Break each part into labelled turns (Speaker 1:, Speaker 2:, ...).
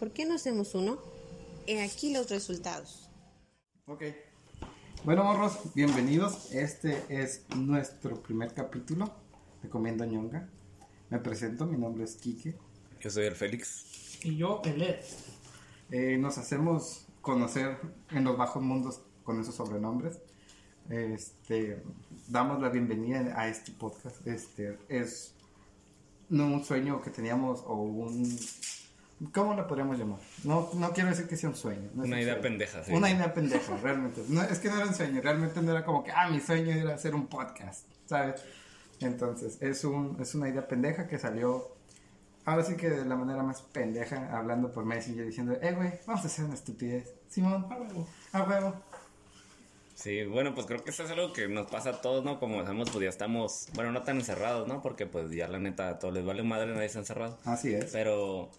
Speaker 1: ¿Por qué no hacemos uno? He aquí los resultados.
Speaker 2: Ok. Bueno, morros, bienvenidos. Este es nuestro primer capítulo de Comiendo Ñonga. Me presento, mi nombre es Quique.
Speaker 3: Yo soy el Félix.
Speaker 4: Y yo, el Ed.
Speaker 2: Eh, nos hacemos conocer en los bajos mundos con esos sobrenombres. Este, damos la bienvenida a este podcast. Este es no un sueño que teníamos o un ¿Cómo lo podríamos llamar? No, no quiero decir que sea un sueño. no
Speaker 3: Una
Speaker 2: un
Speaker 3: idea
Speaker 2: sueño.
Speaker 3: pendeja, sí.
Speaker 2: Una idea pendeja, realmente. No, es que no era un sueño, realmente no era como que, ah, mi sueño era hacer un podcast, ¿sabes? Entonces, es, un, es una idea pendeja que salió, ahora sí que de la manera más pendeja, hablando por Messenger, diciendo, eh, güey, vamos a hacer una estupidez. Simón,
Speaker 4: A huevo.
Speaker 2: a huevo.
Speaker 3: Sí, bueno, pues creo que eso es algo que nos pasa a todos, ¿no? Como sabemos, pues ya estamos, bueno, no tan encerrados, ¿no? Porque pues ya la neta a todos les vale madre, nadie está encerrado.
Speaker 2: Así es.
Speaker 3: Pero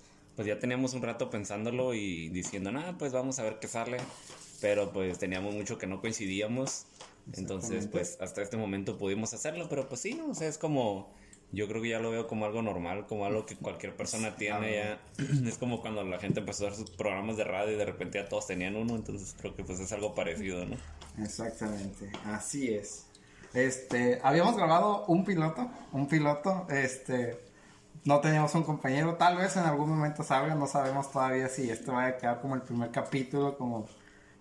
Speaker 3: pues ya teníamos un rato pensándolo y diciendo, nada, pues vamos a ver qué sale. Pero pues teníamos mucho que no coincidíamos. Entonces, pues hasta este momento pudimos hacerlo. Pero pues sí, ¿no? O sea, es como, yo creo que ya lo veo como algo normal, como algo que cualquier persona tiene ya. Es como cuando la gente empezó a hacer sus programas de radio y de repente ya todos tenían uno. Entonces creo que pues es algo parecido, ¿no?
Speaker 2: Exactamente, así es. Este, habíamos grabado un piloto, un piloto, este, no teníamos un compañero, tal vez en algún momento salga, no sabemos todavía si esto va a quedar como el primer capítulo como,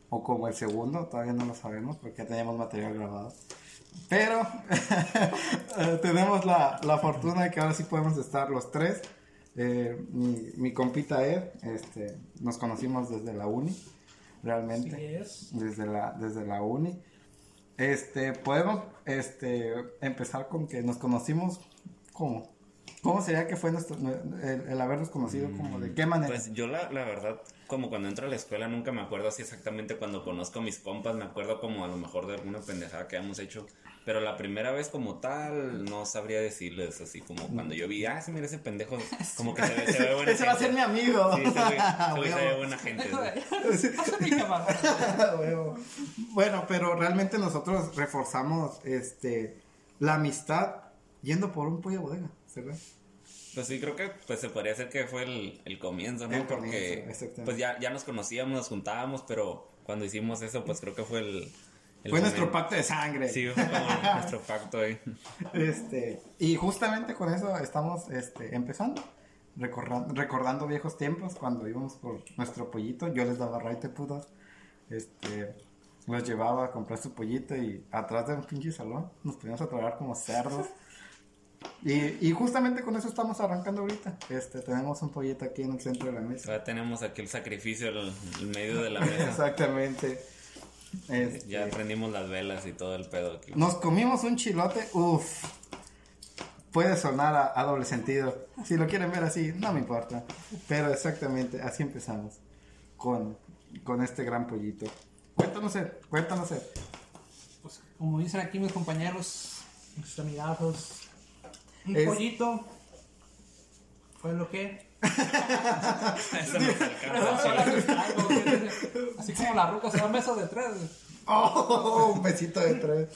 Speaker 2: o como el segundo, todavía no lo sabemos porque ya teníamos material grabado. Pero tenemos la, la fortuna de que ahora sí podemos estar los tres. Eh, mi, mi compita Ed, este, nos conocimos desde la uni, realmente
Speaker 4: Así es.
Speaker 2: desde la, desde la uni. Este, podemos este, empezar con que nos conocimos como. ¿Cómo sería que fue nuestro, el, el habernos conocido? como ¿De qué manera?
Speaker 3: Pues yo la, la verdad, como cuando entro a la escuela nunca me acuerdo así exactamente cuando conozco a mis compas, me acuerdo como a lo mejor de alguna pendejada que hemos hecho, pero la primera vez como tal no sabría decirles así como cuando yo vi, ah, sí, mira ese pendejo, como que se ve, se ve buena
Speaker 2: Ese va a ser mi
Speaker 3: gente".
Speaker 2: amigo.
Speaker 3: Sí, se ve buena gente.
Speaker 2: bueno, pero realmente nosotros reforzamos este, la amistad yendo por un pollo bodega, ¿verdad?
Speaker 3: Pues sí, creo que pues se podría decir que fue el, el comienzo, ¿no?
Speaker 2: El
Speaker 3: Porque
Speaker 2: comienzo,
Speaker 3: pues ya, ya nos conocíamos, nos juntábamos, pero cuando hicimos eso, pues creo que fue el... el
Speaker 2: Fue nuestro pacto de sangre.
Speaker 3: Sí, fue nuestro pacto ahí.
Speaker 2: Este, y justamente con eso estamos este, empezando, recorra- recordando viejos tiempos cuando íbamos por nuestro pollito, yo les daba raite putas, este, los llevaba a comprar su pollito y atrás de un pinche salón nos poníamos a trabajar como cerdos. Y, y justamente con eso estamos arrancando ahorita. Este, tenemos un pollito aquí en el centro de la mesa.
Speaker 3: Ya tenemos aquí el sacrificio en el medio de la mesa.
Speaker 2: Exactamente. Este,
Speaker 3: Ya prendimos las velas y todo el pedo aquí.
Speaker 2: Nos comimos un chilote, uff. Puede sonar a, a doble sentido. Si lo quieren ver así, no me importa. Pero exactamente, así empezamos con, con este gran pollito. Cuéntanos, Ed, cuéntanos, Ed.
Speaker 4: Pues, como dicen aquí mis compañeros, mis amigazos, un
Speaker 2: Es-
Speaker 4: pollito fue lo que.
Speaker 3: Eso nos alcanza.
Speaker 4: Así como la ruca se da mesas de tres.
Speaker 2: Oh, un besito de tres.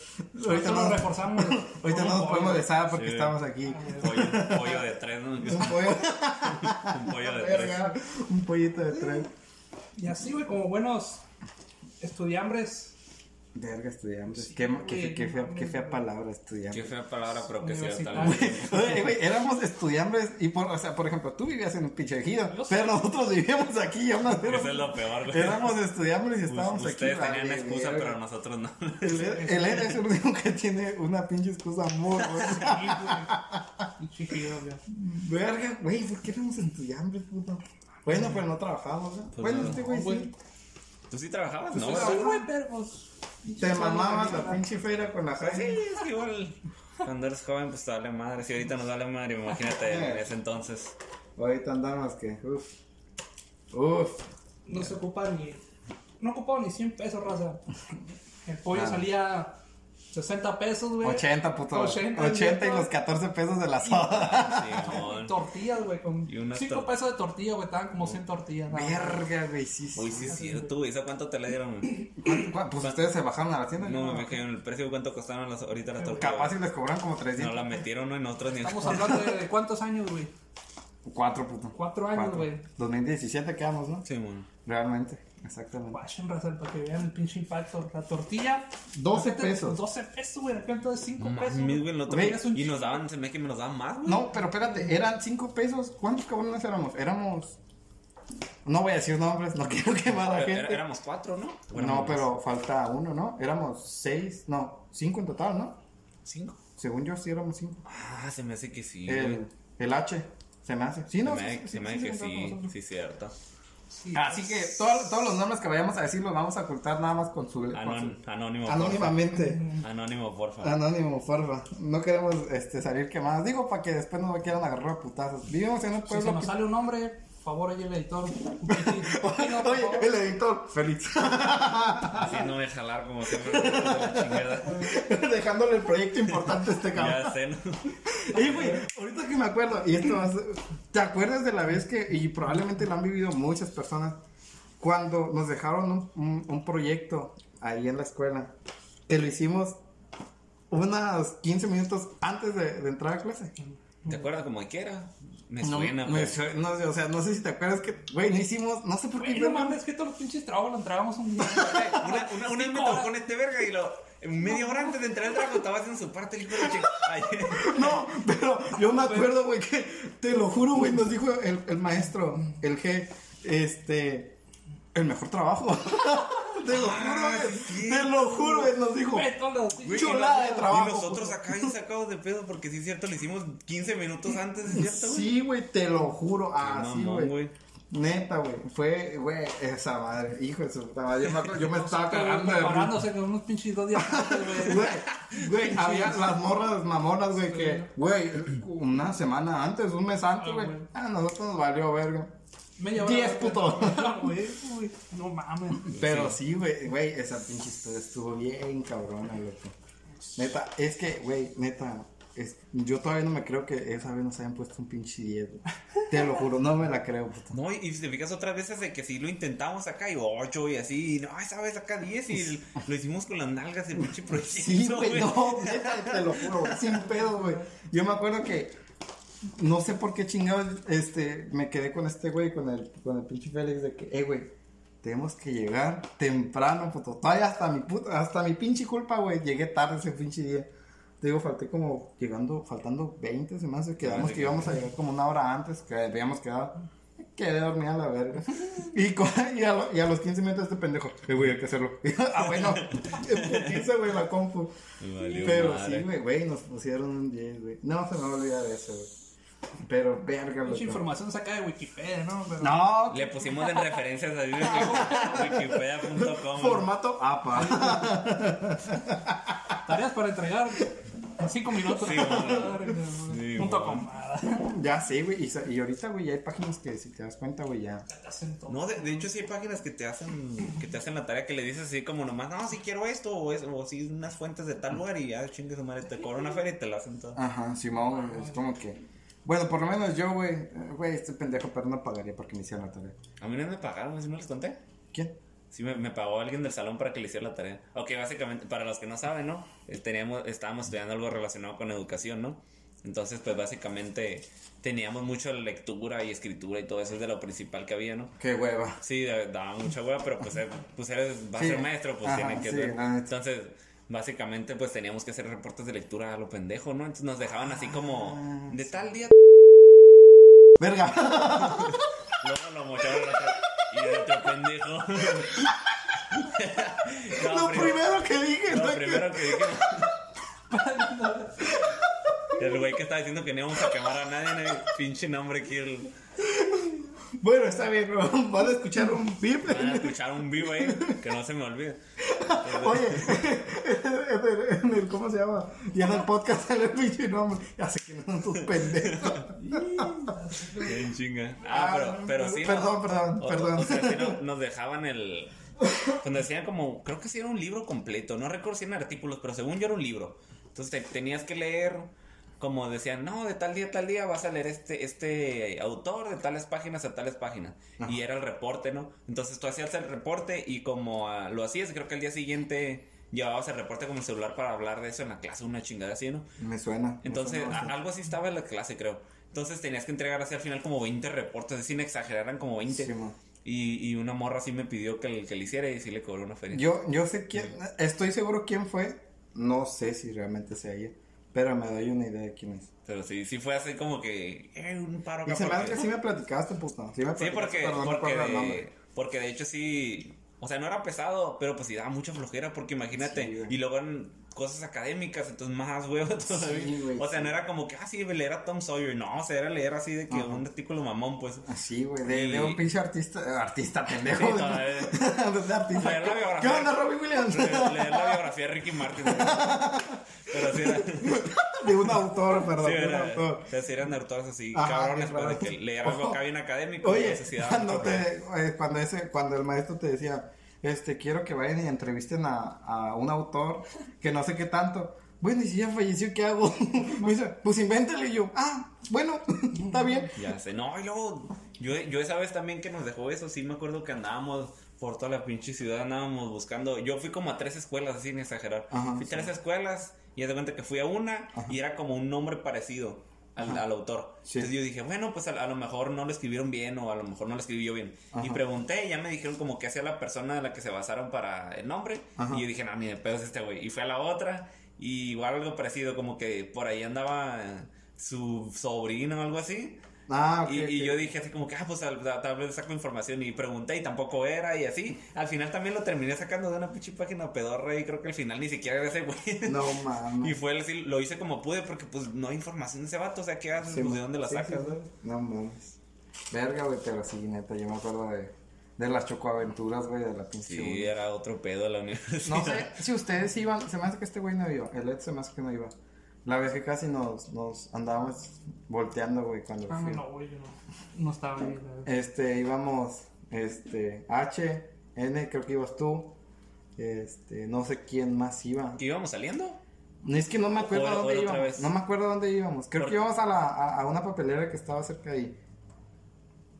Speaker 2: Ahorita
Speaker 4: Ahorita
Speaker 2: no,
Speaker 4: lo reforzamos.
Speaker 2: ahorita no nos podemos besar porque
Speaker 3: Sí.
Speaker 2: estamos aquí.
Speaker 3: Un pollo, pollo de tres, ¿no?
Speaker 2: Un pollo,
Speaker 3: Un pollo de tres.
Speaker 2: un pollito de tres.
Speaker 4: Y así, güey, como buenos estudiambres.
Speaker 2: Verga, estudiantes. Qué, qué, qué fea, qué fea palabra, estudiantes.
Speaker 3: Qué fea palabra, pero que sí
Speaker 4: Universitario.
Speaker 2: Oye, güey, éramos estudiantes y por, o sea, por ejemplo, tú vivías en un pinche ejido,
Speaker 4: Yo sé.
Speaker 2: pero nosotros vivíamos aquí, aún así
Speaker 3: Eso es lo peor, güey.
Speaker 2: éramos estudiantes y estábamos aquí.
Speaker 3: Ustedes tenían
Speaker 2: vale,
Speaker 3: excusa,
Speaker 2: verga.
Speaker 3: pero nosotros no.
Speaker 2: El, el Ed es el único que tiene una pinche excusa muy buena.
Speaker 4: Y chiquillo, güey.
Speaker 2: Verga, güey, ¿por qué éramos estudiantes, puto? Bueno, pero no trabajamos, ¿no?
Speaker 3: Pues
Speaker 2: bueno,
Speaker 3: no,
Speaker 2: este güey
Speaker 4: güey.
Speaker 2: sí.
Speaker 3: ¿Tú sí trabajabas? No,
Speaker 4: sí, güey, pero pues.
Speaker 2: Te mamabas la pinche feria con la
Speaker 3: Sí,
Speaker 2: Jaime.
Speaker 3: es que igual. Cuando eres joven, pues te vale madre. Si ahorita nos vale madre, imagínate en ese entonces.
Speaker 2: Ahorita andamos que, uff, uff.
Speaker 4: No se ocupa ni. No ocupaba ni 100 pesos, raza. El pollo salía 60 pesos, güey.
Speaker 2: 80, puto. 80,
Speaker 4: 80,
Speaker 2: y los 14 pesos de la soda.
Speaker 3: Simón.
Speaker 4: Tortillas, güey, con
Speaker 3: Y unas
Speaker 4: 5
Speaker 3: tor-
Speaker 4: pesos de tortilla, güey, estaban como 100 tortillas.
Speaker 2: Verga, güey, sí, sí.
Speaker 3: Uy, sí, es cierto, güey. ¿Eso cuánto te le dieron?
Speaker 2: ¿Cuánto- cuánto? Pues ustedes se bajaron a la tienda.
Speaker 3: No,
Speaker 2: Yo
Speaker 3: me en el precio, ¿cuánto costaron las, ahorita las tortillas?
Speaker 2: Capaz si les cobran como
Speaker 3: No
Speaker 2: 300.
Speaker 3: la metieron, ¿no? En otros ni
Speaker 4: Estamos hablando de, de cuántos años, güey.
Speaker 2: Cuatro, puto.
Speaker 4: Cuatro años, güey.
Speaker 2: 2017 quedamos, ¿no?
Speaker 3: Sí, bueno.
Speaker 2: Realmente, exactamente.
Speaker 4: Guachen, raza, para que vean el pinche impacto. La tortilla.
Speaker 2: 12
Speaker 4: fíjate,
Speaker 2: pesos.
Speaker 4: 12 pesos, güey. Acá entonces 5
Speaker 3: No
Speaker 4: pesos.
Speaker 3: mames, güey,
Speaker 4: es un
Speaker 3: Y nos daban, se me que me nos daban más, güey.
Speaker 2: No, pero espérate, eran 5 pesos. ¿Cuántos cabrones éramos? Éramos. No voy a decir nombres, no quiero quemar a la gente.
Speaker 3: éramos cuatro, ¿no? ¿O
Speaker 2: No,
Speaker 3: éramos más?
Speaker 2: pero falta uno, ¿no? Éramos 6, no, 5 en total, ¿no?
Speaker 3: ¿Cinco?
Speaker 2: Según yo sí éramos 5.
Speaker 3: Ah, se me hace que sí.
Speaker 2: El, el H, se me hace. Sí,
Speaker 3: Se
Speaker 2: no,
Speaker 3: me
Speaker 2: sí,
Speaker 3: hace-
Speaker 2: sí,
Speaker 3: se me
Speaker 2: sí,
Speaker 3: hace que sí, sí, cierto.
Speaker 4: Sí,
Speaker 2: Así que todo- todos los nombres que vayamos a decir los vamos a ocultar nada más con su. con
Speaker 3: Anon-
Speaker 2: su-
Speaker 3: anónimo,
Speaker 2: anónimamente.
Speaker 3: porfa. Anónimo, porfa.
Speaker 2: Anónimo, porfa. No queremos este, salir quemados. Digo para que después no me quieran agarrar a putazos. Vivimos en un
Speaker 4: Si se
Speaker 2: pueblo.
Speaker 4: nos
Speaker 2: que-
Speaker 4: sale un nombre, por favor, ahí el editor.
Speaker 2: Oye, el editor, feliz.
Speaker 3: Haciéndome jalar como siempre.
Speaker 2: Dejándole el proyecto importante a este cabrón.
Speaker 3: Ya sé, ¿no?
Speaker 2: Ey, güey, ahorita que me acuerdo, y esto ser- ¿Te acuerdas de la vez que, y probablemente lo han vivido muchas personas, cuando nos dejaron un, un- un proyecto ahí en la escuela, que lo hicimos unos 15 minutos antes de, de entrar a clase?
Speaker 3: ¿Te acuerdas como de qué era? Me
Speaker 2: No,
Speaker 3: suena,
Speaker 2: me
Speaker 3: pero-
Speaker 2: suena, no sé, o sea, no sé si te acuerdas que, güey, no hicimos, no sé por qué.
Speaker 4: Güey, no mames, que todos los pinches trabajos lo entregamos un día.
Speaker 3: Una, una, una me tocó con este verga y lo. Media hora antes de entrar al trabajo estaba haciendo su parte el hijo de la chica. Ay,
Speaker 2: No, pero yo me acuerdo, güey, que te lo juro, güey, nos dijo el, el maestro, el G, este, el mejor trabajo. te lo juro, güey, te lo juro, güey, nos dijo.
Speaker 4: Güey,
Speaker 2: Chulada de trabajo,
Speaker 3: Y nosotros acá bien sacados de pedo porque sí es cierto, lo hicimos 15 minutos antes, ¿es cierto, güey?
Speaker 2: Sí, güey, te lo juro, así,
Speaker 3: mamón,
Speaker 2: güey. Neta, güey, fue, güey, esa madre, hijo de su puta madre, yo me, acuerdo- yo me estaba cagando de risa.
Speaker 4: Preparándose con unos pinches dos días güey.
Speaker 2: Había las morras mamonas, güey, que, güey, una semana antes, un mes antes,
Speaker 4: Ah,
Speaker 2: güey,
Speaker 4: güey.
Speaker 2: a nosotros nos valió verga.
Speaker 4: Media
Speaker 2: Diez,
Speaker 4: güey.
Speaker 2: puto.
Speaker 4: Ah, güey, güey, No mames.
Speaker 2: Pero sí, güey, güey, esa pinche historia estuvo bien cabrona, loco. Neta, es que, güey, neta, es, yo todavía no me creo que esa vez nos hayan puesto un pinche 10, güey. Te lo juro, no me la creo, puto.
Speaker 3: No, y, y si te fijas otras veces de que sí lo intentamos acá y 8 y así, y no, esa vez acá 10 y lo hicimos con las nalgas el pinche proyecto.
Speaker 2: Sí, güey, no, neta, te lo juro, sin pedo, güey. Yo me acuerdo que, no sé por qué chingados, este, me quedé con este güey, con el, con el pinche Félix, de que, eh, güey, tenemos que llegar temprano, puto. Todavía hasta mi puta, hasta mi pinche culpa, güey, llegué tarde ese pinche día. Te digo, falté como llegando, faltando 20 semanas, quedamos que íbamos a llegar como una hora antes, que habíamos quedado. Quedé dormida a la verga. Y, a, lo- y a los 15 minutos este pendejo, eh, güey, hay que hacerlo. ah, bueno, putiza, güey, la compu.
Speaker 3: Valió
Speaker 2: Pero
Speaker 3: madre.
Speaker 2: sí, güey, güey, nos pusieron un 10, güey. No se me va a olvidar de eso, güey. Pero, verga,
Speaker 4: Mucha
Speaker 2: loco.
Speaker 4: información saca de Wikipedia, ¿no? Pero-
Speaker 2: No,
Speaker 3: Le pusimos en referencias de wikipedia.com.
Speaker 2: formato APA.
Speaker 4: Tareas para entregar 5 minutos.
Speaker 3: Sí. Sí,
Speaker 4: Punto
Speaker 3: bueno.
Speaker 4: com.
Speaker 2: ya sé, güey. Y, ahorita, güey, ya hay páginas que si te das cuenta, güey, ya.
Speaker 4: Te hacen todo.
Speaker 3: No, de, de hecho sí hay páginas que te hacen que te hacen la tarea que le dices así como nomás, no, si quiero esto o, es, o si unas fuentes de tal lugar y ya chingue su madre, te cobran una feria y te lo hacen todo.
Speaker 2: Ajá, Simón, güey, es como que. Bueno, por lo menos yo, güey, güey, este pendejo, pero no pagaría porque me hicieron la tarea.
Speaker 3: A mí no me pagaron, ¿sí no les conté?
Speaker 2: ¿Quién?
Speaker 3: Sí, me, me pagó alguien del salón para que le hiciera la tarea. Ok, básicamente, para los que no saben, ¿no? Eh, Teníamos, estábamos estudiando algo relacionado con educación, ¿no? Entonces, pues básicamente teníamos mucha lectura y escritura y todo eso es de lo principal que había, ¿no?
Speaker 2: Qué hueva.
Speaker 3: Sí, da- daba mucha hueva, pero pues, eh, pues eres, va a
Speaker 2: Sí.
Speaker 3: ser maestro, pues
Speaker 2: Ajá,
Speaker 3: tiene que
Speaker 2: sí.
Speaker 3: Entonces, básicamente, pues teníamos que hacer reportes de lectura a lo pendejo, ¿no? Entonces nos dejaban así como,
Speaker 2: Ah,
Speaker 3: de tal día,
Speaker 2: Verga.
Speaker 3: luego lo mocharon otro pendejo. No,
Speaker 2: lo
Speaker 3: prim-
Speaker 2: primero que dije,
Speaker 3: Lo primero que dije. El güey que estaba diciendo que no íbamos a quemar a nadie, en el pinche nombre aquí.
Speaker 2: Bueno, está bien, bro. Van a escuchar un pip.
Speaker 3: van a escuchar un vivo ahí, que no se me olvide.
Speaker 2: Oye, en el, en el- ¿cómo se llama? Y en el podcast sale el pinche nombre. Ya sé que no son tus pendejos.
Speaker 3: Bien chinga. Ah, pero, pero sí.
Speaker 2: Perdón, perdón, perdón.
Speaker 3: O sea, sí no- nos dejaban el. Cuando decían como. Creo que sí era un libro completo. No recuerdo si eran artículos, pero según yo era un libro. Entonces te- tenías que leer. Como decían, no, de tal día a tal día vas a leer este, este autor de tales páginas a tales páginas. Y era el reporte, ¿no? Entonces tú hacías el reporte y como ah, lo hacías, creo que al día siguiente llevabas el reporte como el celular para hablar de eso en la clase, una chingada así, ¿no?
Speaker 2: Me suena. me
Speaker 3: Entonces,
Speaker 2: suena
Speaker 3: a-
Speaker 2: bastante.
Speaker 3: algo así estaba en la clase, creo. Entonces tenías que entregar así al final como 20 reportes, sin exagerar, eran como 20.
Speaker 2: Sí,
Speaker 3: y, y una morra así me pidió que, le- que le hiciera y sí le cobró una feria.
Speaker 2: Yo, yo sé quién, estoy seguro quién fue. No sé si realmente sea ella, pero me doy una idea de quién es.
Speaker 3: Pero sí, sí fue así como que, eh, un paro
Speaker 2: Y se me hace
Speaker 3: porque-
Speaker 2: que sí me platicaste, puto. Sí, me
Speaker 3: Sí,
Speaker 2: platicaste,
Speaker 3: porque,
Speaker 2: pero no me
Speaker 3: porque,
Speaker 2: el
Speaker 3: de, porque de hecho sí, o sea, no era pesado, pero pues sí daba mucha flojera, porque imagínate,
Speaker 2: Sí,
Speaker 3: y luego eran cosas académicas, entonces más huevo todavía.
Speaker 2: Sí, güey,
Speaker 3: o sea,
Speaker 2: sí.
Speaker 3: no era como que, ah, sí, leer a Tom Sawyer, no, o sea, era leer así de que
Speaker 2: Ajá.
Speaker 3: un artículo mamón, pues.
Speaker 2: Así, güey, de,
Speaker 3: Y-
Speaker 2: de un pinche artista, eh, artista pendejo.
Speaker 3: Sí,
Speaker 2: de-
Speaker 3: todavía.
Speaker 2: de artista.
Speaker 3: Leer la biografía.
Speaker 2: ¿Qué onda, Robbie Williams?
Speaker 3: leer, la biografía de Ricky Martin. Pero sí era,
Speaker 2: de un autor, perdón,
Speaker 3: sí
Speaker 2: de un autor.
Speaker 3: o sea, sí eran autores así,
Speaker 2: Ajá,
Speaker 3: cabrones, pues, de que leer algo acá bien académico.
Speaker 2: Oye, cuando, te, eh, cuando, ese, cuando el maestro te decía, este, quiero que vayan y entrevisten a, a un autor que no sé qué tanto. Bueno, y si ya falleció, ¿qué hago? Me dice, pues invéntale. Y yo, ah, bueno, está bien.
Speaker 3: Ya sé, no, y luego, yo, yo esa vez también que nos dejó eso, sí me acuerdo que andábamos por toda la pinche ciudad, andábamos buscando, yo fui como a tres escuelas, así sin exagerar,
Speaker 2: Ajá,
Speaker 3: fui a
Speaker 2: sí.
Speaker 3: tres escuelas, y de cuenta que fui a una, y era como un nombre parecido al, al autor,
Speaker 2: Sí.
Speaker 3: entonces yo dije, bueno, pues a, a lo mejor no lo escribieron bien, o a lo mejor no lo escribí yo bien, y pregunté, y ya me dijeron como que hacía la persona a la que se basaron para el nombre,
Speaker 2: Ajá.
Speaker 3: y yo dije, no, ni de pedo es este güey, y fui a la otra, y igual algo parecido, como que por ahí andaba su sobrino o algo así,
Speaker 2: Ah,
Speaker 3: y, yo dije así como que, ah, pues tal, tal vez saco información y pregunté y tampoco era y así. Al final también lo terminé sacando de una pinche página pedorra y creo que al final ni siquiera era ese güey.
Speaker 2: No mames.
Speaker 3: Y fue así, lo hice como pude porque pues no hay información de ese vato, o sea, ¿qué haces?
Speaker 2: Sí,
Speaker 3: pues, ¿De dónde la
Speaker 2: sí,
Speaker 3: sacas?
Speaker 2: sí,
Speaker 3: no?
Speaker 2: sí. No mames. Verga, güey, pero sí, neta, yo me acuerdo de, de las chocoaventuras, güey, de la pinche.
Speaker 3: Sí, era otro pedo de la universidad.
Speaker 2: No sé si ustedes iban, se me hace que este güey no iba, el Ed se me hace que no iba. La vez que casi nos, nos andábamos volteando, güey, cuando
Speaker 4: Ah,
Speaker 2: fui.
Speaker 4: no, güey, yo no, no estaba ahí.
Speaker 2: Este, íbamos, este, H, N, creo que ibas tú, este, no sé quién más iba.
Speaker 3: ¿Que íbamos saliendo?
Speaker 2: No, Es que no me acuerdo
Speaker 3: O-
Speaker 2: dónde íbamos. No me acuerdo a dónde íbamos. Creo
Speaker 3: Por-
Speaker 2: que íbamos a, la, a, a una papelera que estaba cerca de ahí.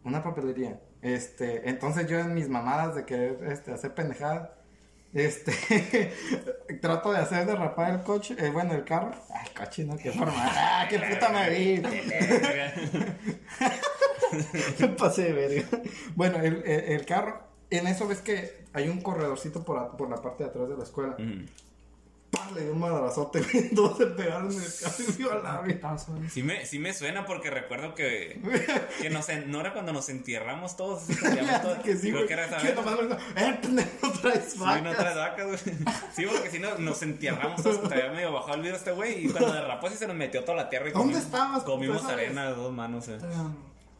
Speaker 2: Una papelería. Este, entonces yo en mis mamadas de querer este, hacer pendejadas, este, trato de hacer derrapar el coche, eh, bueno, el carro. Ay, coche, ¿no? Qué forma. ¡Ah, qué puta me vi! Me pasé de verga. Bueno, el, el, el carro, en eso ves que hay un corredorcito por, por la parte de atrás de la escuela. ¡Pah! Le dio un madrazote, güey. Todos se pegaron en el carro y vio a la
Speaker 4: güey.
Speaker 3: Sí me, sí me suena porque recuerdo que, que nos, no era cuando nos entierramos todos, salíamos todos.
Speaker 2: que sí,
Speaker 3: Creo
Speaker 2: güey.
Speaker 3: que era
Speaker 2: dijo, eh, pendejo, traes
Speaker 3: Sí,
Speaker 2: vacas.
Speaker 3: no traes vacas, güey. Sí, porque si no, nos entierramos todos, que todavía medio bajado el vidrio este güey, y cuando derrapó sí se nos metió toda la tierra y
Speaker 2: ¿Dónde
Speaker 3: comimos-
Speaker 2: estabas,
Speaker 3: Comimos
Speaker 2: vez?
Speaker 3: arena de dos manos, eh.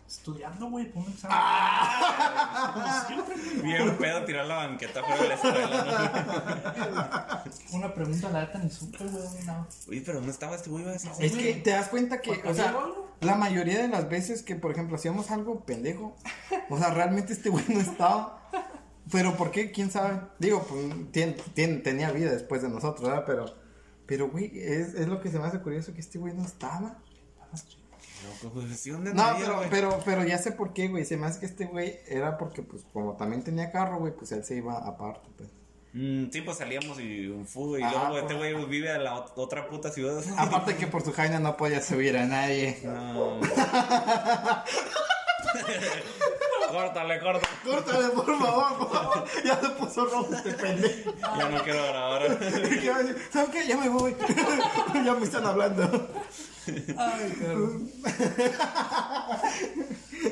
Speaker 4: Estudiando, güey, por un examen.
Speaker 2: Ah.
Speaker 4: Siempre.
Speaker 3: Bien pedo tirar la banqueta fuera de la escuela, ¿no?
Speaker 4: Una pregunta, la neta, ni supe, güey, no.
Speaker 3: Oye, pero ¿dónde estaba este güey?
Speaker 2: Es que te das cuenta que,
Speaker 4: ¿Porque
Speaker 2: o sea, la mayoría de las veces que, por ejemplo, hacíamos algo pendejo, o sea, realmente este güey no estaba. Pero ¿por qué? ¿Quién sabe? Digo, pues tien- tien- tenía vida después de nosotros, ¿verdad? Pero, pero güey, es, es lo que se me hace curioso que este güey no estaba.
Speaker 3: Pues, ¿sí, ¿dónde
Speaker 2: No, pero,
Speaker 3: güey?
Speaker 2: pero, pero ya sé por qué, güey. Se me hace que este güey era porque, pues, como también tenía carro, güey, pues él se iba aparte, pues.
Speaker 3: Mm, sí, pues salíamos y un fútbol, y
Speaker 2: Ah,
Speaker 3: luego
Speaker 2: pues.
Speaker 3: este güey vive en la ot- otra puta ciudad.
Speaker 2: Aparte que por su jaina no podía subir a nadie.
Speaker 3: No. córtale, córtale.
Speaker 2: Córtale, por favor, por favor. Ya se puso rojo este pendejo.
Speaker 3: Ya no quiero grabar.
Speaker 2: ¿Qué va a? ¿Saben qué? Ya me voy. ya me están hablando.
Speaker 4: Ay, cabrón.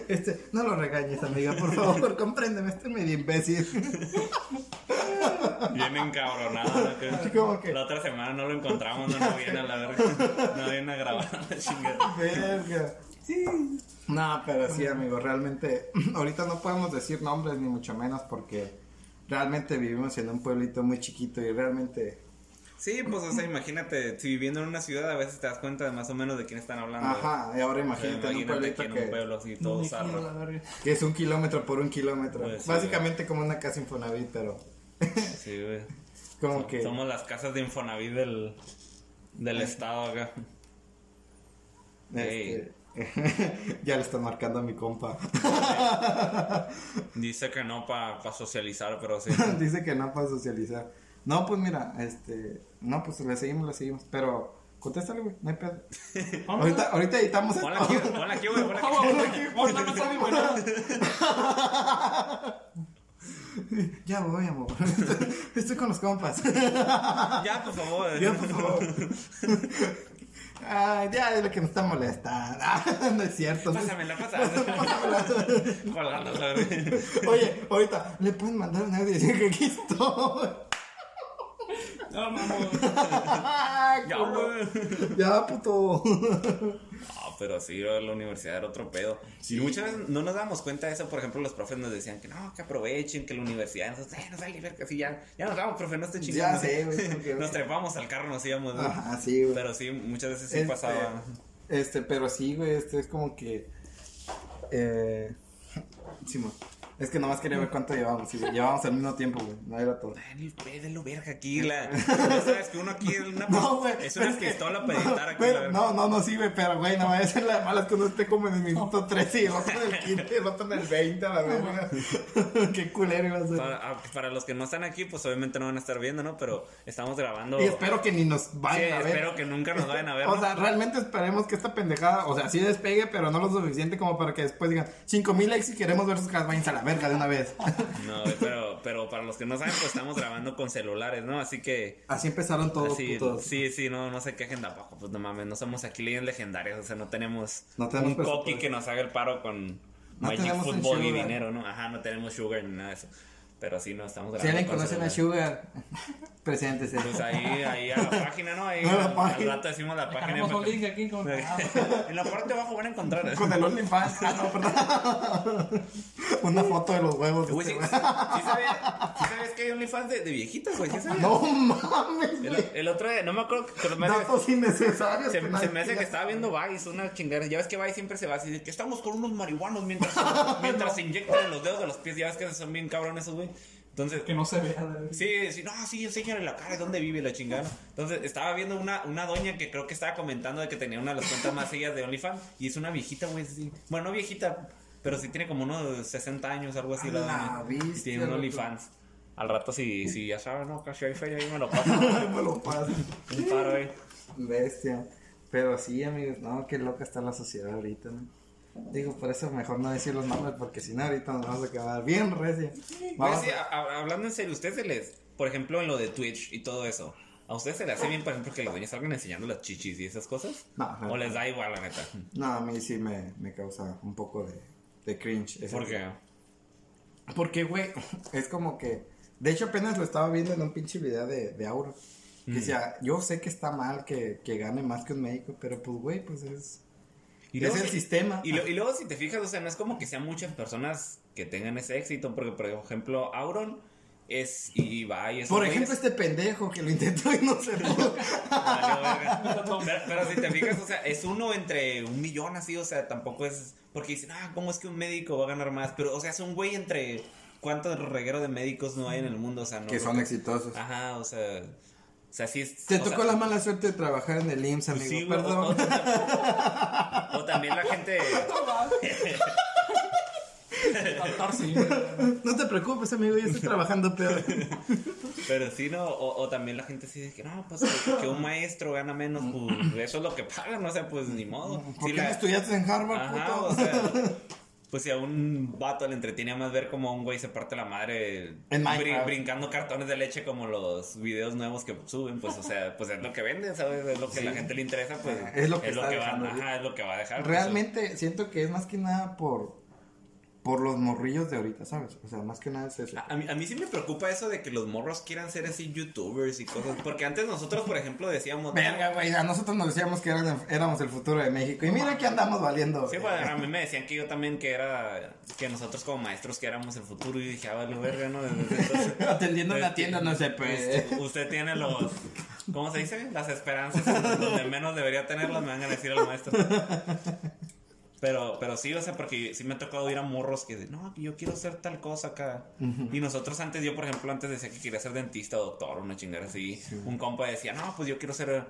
Speaker 2: Este, no lo regañes, amiga, por favor, compréndeme, este es medio imbécil.
Speaker 3: Bien encabronado. ¿no? Que-. La otra semana no lo encontramos, no, no viene a la verga. No viene a grabar la chingada.
Speaker 2: Verga. No, pero sí, amigo, realmente, ahorita no podemos decir nombres ni mucho menos porque realmente vivimos en un pueblito muy chiquito y realmente
Speaker 3: Sí, pues, o sea, imagínate, si viviendo en una ciudad a veces te das cuenta de más o menos de quién están hablando.
Speaker 2: Ajá, y ahora
Speaker 3: O sea,
Speaker 2: imagínate, en un
Speaker 3: imagínate en
Speaker 2: que,
Speaker 3: un pueblo así, todo zarro.
Speaker 2: que es un kilómetro por un kilómetro.
Speaker 3: Pues sí,
Speaker 2: Básicamente como una casa Infonavit, pero
Speaker 3: Sí, güey.
Speaker 2: como que...
Speaker 3: Somos las casas de Infonavit del, del estado acá.
Speaker 2: este, ya le está marcando a mi compa.
Speaker 3: Dice que no para socializar, pero sí.
Speaker 2: Dice que no para socializar. No, pues mira, este... No, pues le seguimos, le seguimos. Pero contéstale, güey, no hay pedo. Ahorita, ahorita editamos esto.
Speaker 3: Ponla aquí, ponla aquí, güey, ponla aquí.
Speaker 4: Vamos, vamos, vamos, vamos, vamos.
Speaker 2: Ya voy, amor. Estoy con los compas.
Speaker 3: Ya, por favor.
Speaker 2: Ya, por favor. Ay, ya es lo que me está molestando. Ah, no es cierto.
Speaker 3: Pásamela, pásamela. Güey.
Speaker 2: Oye, ahorita le pueden mandar un audio y decir que aquí estoy.
Speaker 4: No, mamón.
Speaker 3: Ya, güey.
Speaker 2: Ya, puto.
Speaker 3: No, pero sí, la universidad era otro pedo. Y muchas veces no nos damos cuenta de eso. Por ejemplo, los profes nos decían que no, que aprovechen, que la universidad. Nosotros, eh, nos vale ver que así ya, ya nos vamos, profe, no esté chingando.
Speaker 2: Ya sé, güey,
Speaker 3: Nos trepamos al carro, nos íbamos. ¿no?
Speaker 2: Ajá, sí, güey.
Speaker 3: Pero sí, muchas veces sí
Speaker 2: Este,
Speaker 3: pasaba.
Speaker 2: Este, pero sí, güey, este es como que. Eh. Simón. Es que nomás quería ver cuánto llevamos. Sí, güey, llevamos al mismo tiempo, güey. No era todo.
Speaker 3: Ay, el pédelo, verga, aquí. La... Sabes que uno aquí es una,
Speaker 2: No, güey.
Speaker 3: es una
Speaker 2: pero que-
Speaker 3: pistola para editar aquí.
Speaker 2: pero-
Speaker 3: la verga.
Speaker 2: no, no, no, sí, güey, pero, güey, no vaya a ser la de malas que uno esté como en el minuto 13 y el otro en el 15 y el otro en el 20, a la verga. Qué culero iba a ser.
Speaker 3: Para, ah, para los que no están aquí, pues obviamente no van a estar viendo, ¿no? Pero estamos grabando.
Speaker 2: Y espero que ni nos
Speaker 3: Sí,
Speaker 2: vayan a ver.
Speaker 3: espero que nunca nos vayan a ver.
Speaker 2: O
Speaker 3: ¿no?
Speaker 2: sea, realmente esperemos que esta pendejada, o sea, sí despegue, pero no lo suficiente como para que después digan 5000 likes y queremos ver sus caras, váyanse a la verga de una vez.
Speaker 3: No, pero, pero para los que no saben, pues estamos grabando con celulares, ¿no? Así que.
Speaker 2: Así empezaron todos,
Speaker 3: así,
Speaker 2: putos.
Speaker 3: sí, sí, no, no se quejen tampoco. Pues no mames, no somos aquí leyendas legendarias. O sea, no tenemos,
Speaker 2: No tenemos
Speaker 3: un coqui que nos haga el paro con
Speaker 2: No
Speaker 3: Magic Football y dinero, ¿no? Ajá, no tenemos sugar ni nada de eso. Pero sí, no estamos
Speaker 2: Si
Speaker 3: grabando.
Speaker 2: alguien
Speaker 3: con
Speaker 2: conoce a. Sugar, preséntese.
Speaker 3: Pues ahí, ahí a la página, ¿no? Ahí
Speaker 2: A la
Speaker 3: al
Speaker 2: página.
Speaker 3: rato decimos la página.
Speaker 4: Un link aquí con.
Speaker 3: En la parte de abajo van a encontrar.
Speaker 2: Con el OnlyFans. Ah, no, perdón. Una foto de los huevos. de
Speaker 3: Güey, sí,
Speaker 2: este
Speaker 3: sí,
Speaker 2: güey.
Speaker 3: sí sabías, sí sabías que hay OnlyFans de, de viejitas, güey. ¿Sí sabías?
Speaker 2: No mames,
Speaker 3: El,
Speaker 2: güey.
Speaker 3: el otro día, no me acuerdo, pero me hace,
Speaker 2: Datos innecesarios.
Speaker 3: se, se me hace que estaba viendo Vice, una chingada. Ya ves que Vice siempre se va así de que estamos con unos marihuanos mientras, mientras se inyectan en los dedos de los pies. Ya ves que son bien cabrones esos, güey. Entonces,
Speaker 4: Que no se vea. verga.
Speaker 3: Sí, sí, no, sí, enséñale la cara de dónde vive la chingada. Entonces, estaba viendo una, una doña que creo que estaba comentando de que tenía una de las cuentas más seguidas de OnlyFans. Y es una viejita, güey, sí. Bueno, no viejita, pero sí tiene como unos 60 años, algo así.
Speaker 2: A
Speaker 3: la
Speaker 2: la
Speaker 3: doña. Y
Speaker 2: bestia,
Speaker 3: tiene un. OnlyFans. Al rato, si, si ya saben, no, casi hay feria, ahí me lo paso.
Speaker 2: Me lo paso.
Speaker 3: Un paro, güey.
Speaker 2: Bestia. Pero sí, amigos, no, qué loca está la sociedad ahorita, ¿no? Digo, por eso mejor no decir los nombres, porque si no, ahorita nos vamos a quedar bien.
Speaker 3: Güey,
Speaker 2: Vamos
Speaker 3: sí, a- a- hablando en serio, ¿ustedes se les, por ejemplo, en lo de Twitch y todo eso, ¿a ustedes se les hace bien, por ejemplo, que los dueños salgan enseñando las chichis y esas cosas?
Speaker 2: No, no.
Speaker 3: ¿O les da igual, la neta?
Speaker 2: No, a mí sí me, me causa un poco de, de cringe.
Speaker 3: ¿Por qué?
Speaker 2: Porque, güey, es como que. De hecho, apenas lo estaba viendo en un pinche video de, de Auro. Que decía, yo sé que está mal que, que gane más que un médico, pero pues, güey, pues es.
Speaker 3: Y
Speaker 2: es
Speaker 3: luego
Speaker 2: el
Speaker 3: si-
Speaker 2: sistema.
Speaker 3: Y, lo- y luego, si te fijas, o sea, no es como que sean muchas personas que tengan ese éxito, porque, por ejemplo, Auron es. Y va y es.
Speaker 2: Por ejemplo, este pendejo que lo intentó y no se pudo.
Speaker 3: pero, pero si te fijas, o sea, es uno entre un millón así, o sea, tampoco es. Porque dicen, ah, ¿cómo es que un médico va a ganar más? Pero, o sea, es un güey entre. ¿Cuántos regueros de médicos no hay en el mundo? O sea, no.
Speaker 2: que son exitosos.
Speaker 3: Ajá, o sea. O sea, sí es.
Speaker 2: Te
Speaker 3: o
Speaker 2: tocó
Speaker 3: sea,
Speaker 2: la mala suerte de trabajar en el IMSS, amigo.
Speaker 3: pues sí, güey, o-
Speaker 2: Perdón.
Speaker 3: O, o también la gente.
Speaker 4: Sí.
Speaker 2: no te preocupes, amigo, yo estoy trabajando peor.
Speaker 3: Pero sí, ¿no? O, o también la gente sí dice que no, pues que, un maestro gana menos, pues eso es lo que pagan, o sea, pues ni modo.
Speaker 2: ¿Por
Speaker 3: Sí,
Speaker 2: qué
Speaker 3: la-
Speaker 2: estudiaste en Harvard,
Speaker 3: Ajá,
Speaker 2: puto?
Speaker 3: o sea, pues si a un vato le entretiene más ver como a un güey se parte la madre brin- brincando cartones de leche como los videos nuevos que suben, pues o sea, pues es lo que venden, ¿sabes? Es lo que a la gente le interesa, pues
Speaker 2: lo que
Speaker 3: ajá, es lo que va a dejar. pues,
Speaker 2: Realmente siento que es más que nada por por los morrillos de ahorita, ¿sabes? O sea, más que nada es eso.
Speaker 3: A mí, a mí sí me preocupa eso de que los morros quieran ser así youtubers y cosas. Porque antes nosotros, por ejemplo, decíamos.
Speaker 2: Verga, güey, a nosotros nos decíamos que eran- éramos el futuro de México. Y mira que andamos valiendo.
Speaker 3: Sí, pues, a mí me decían que yo también que era. Que nosotros como maestros que éramos el futuro. Y dije, ah, vale, verga, ¿no? Entonces,
Speaker 2: Atendiendo una tienda no se puede.
Speaker 3: Usted, usted tiene los. ¿Cómo se dice? Las esperanzas donde menos debería tenerlas me van a decir el maestro. Pero, pero sí, o sea, porque sí me ha tocado ir a morros que dicen, no, yo quiero hacer tal cosa acá. Y nosotros antes, yo por ejemplo, antes decía que quería ser dentista doctor, una chingada así. Un compa decía, no, pues yo quiero ser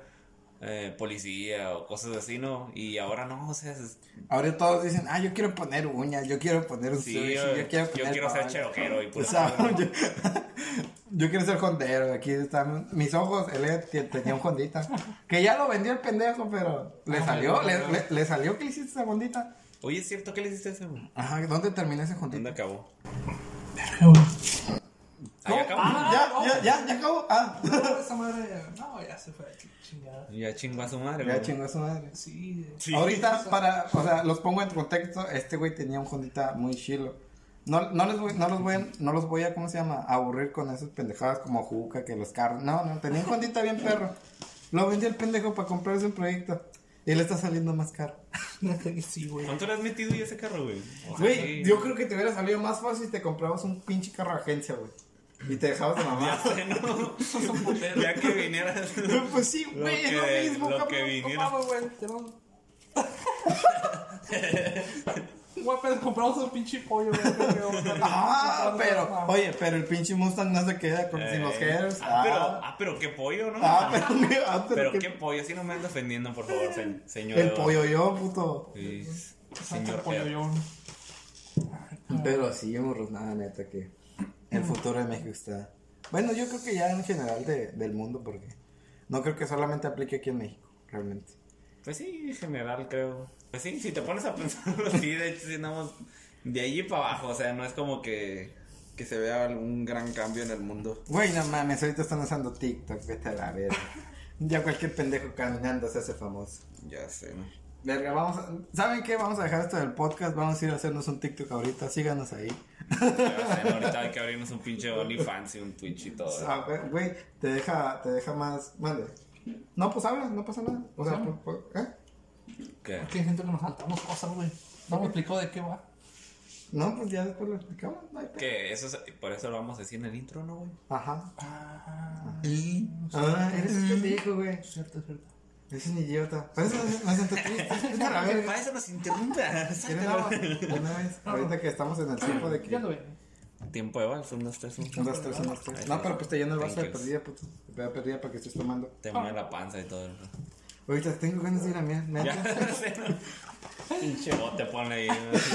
Speaker 3: eh, policía o cosas así, ¿no? Y ahora no, o sea, es-
Speaker 2: Ahora todos dicen, ah, yo quiero poner uñas, yo quiero poner un
Speaker 3: sí,
Speaker 2: sushi,
Speaker 3: yo,
Speaker 2: yo quiero
Speaker 3: yo
Speaker 2: poner
Speaker 3: quiero ser
Speaker 2: pan".
Speaker 3: cherokero y
Speaker 2: O
Speaker 3: pues
Speaker 2: sea, yo, yo quiero ser hondero. Aquí están mis ojos. Él te- tenía un hondita. Que ya lo vendió el pendejo, pero le
Speaker 4: Ah,
Speaker 2: salió. Le, le- le salió que le hiciste esa hondita.
Speaker 3: Oye, ¿es cierto que le hiciste eso? güey?
Speaker 2: Ajá, ¿dónde terminó ese
Speaker 3: ¿Dónde
Speaker 2: hondita?
Speaker 3: acabó? Ahí acabó.
Speaker 4: Ah,
Speaker 2: ya,
Speaker 4: no.
Speaker 2: ya, ya, ya acabó. Ah,
Speaker 4: No, esa madre. No, ya se fue chingada.
Speaker 3: Ya chingó a su madre,
Speaker 2: ya chingó a su madre.
Speaker 4: Sí.
Speaker 3: Sí.
Speaker 2: Ahorita, para, o sea, los pongo en contexto, este güey tenía un Hondita muy chilo. No, no, les voy, no, los voy a, no los voy a, ¿cómo se llama? Aburrir con esas pendejadas como Juca, que los carros. No, no, tenía un Hondita bien perro. Lo vendió el pendejo para comprarse un proyecto. Y le está saliendo más caro.
Speaker 4: Sí, güey.
Speaker 3: ¿Cuánto le has metido ya ese carro, güey?
Speaker 2: Güey,
Speaker 3: sí.
Speaker 2: yo creo que te hubiera salido más fácil si te comprabas un pinche carro de agencia, güey. Y te dejabas de mamá.
Speaker 3: Ya sé, ¿no? Ya que vinieras.
Speaker 2: pues sí,
Speaker 3: Lo
Speaker 2: güey, es lo
Speaker 3: que-
Speaker 2: mismo,
Speaker 3: lo que
Speaker 4: No
Speaker 3: viniera.
Speaker 4: mames, güey. Te vamos. Güey, pero compramos un pinche pollo, güey.
Speaker 2: Ah, pero, oye, pero el pinche Mustang no se queda con, sin los
Speaker 3: Eh,
Speaker 2: headers.
Speaker 3: Ah, pero, ah, pero qué pollo, ¿no?
Speaker 2: Ah, pero, ah, pero
Speaker 3: Pero
Speaker 2: qué-
Speaker 3: qué pollo, si no me ando ofendiendo, por favor, se- señor.
Speaker 2: El pollo yo, puto.
Speaker 3: Sí,
Speaker 4: Señor
Speaker 3: señor
Speaker 4: pollo, yo.
Speaker 2: Pero sí, morros, nada, neta, que el futuro de México está. Bueno, yo creo que ya en general de- del mundo, porque no creo que solamente aplique aquí en México, realmente.
Speaker 3: Pues sí, en general creo. Pues sí, si te pones a pensarlo, sí, de hecho, sí andamos de allí para abajo, o sea, no es como que...
Speaker 5: Que se vea algún gran cambio en el mundo.
Speaker 2: Güey, no mames, ahorita están usando TikTok, vete a la verga. Ya cualquier pendejo caminando se hace famoso.
Speaker 5: Ya sé, ¿no?
Speaker 2: Verga, vamos a... ¿Saben qué? Vamos a dejar esto del podcast, vamos a ir a hacernos un TikTok ahorita, síganos ahí.
Speaker 3: Ahorita hay que abrirnos un pinche OnlyFans y un Twitch y todo.
Speaker 2: Ah, güey, Güey, te deja, te deja más... Mande. No, pues habla, no pasa nada. O sea, pues, pues, ¿eh?
Speaker 3: ¿Qué?
Speaker 4: Que siento que nos saltamos cosas, güey. No me explicó de qué va.
Speaker 2: No, pues ya después lo explicamos, no.
Speaker 3: Que eso es, por eso lo vamos a decir en el intro, ¿no, güey?
Speaker 2: Ajá.
Speaker 4: Ah,
Speaker 2: Ah, eres un pendejo, güey.
Speaker 4: es cierto, es
Speaker 2: un idiota. Por eso me, siento triste. Vete a la verga.
Speaker 3: Para eso nos interrumpe.
Speaker 2: ¿Quieres agua? Una vez. Ahorita que estamos en el tiempo de que.
Speaker 4: Ya ando bien.
Speaker 3: Tiempo de vals, un, dos, tres, un.
Speaker 2: Un, dos, tres, un, dos, tres. No, pero pues te lleno el vaso de perdida, puto. De perdida para que estés tomando.
Speaker 3: Te mueve la panza y todo.
Speaker 2: Ahorita tengo ganas de ir a miar.
Speaker 3: Pinche bote pone ahí.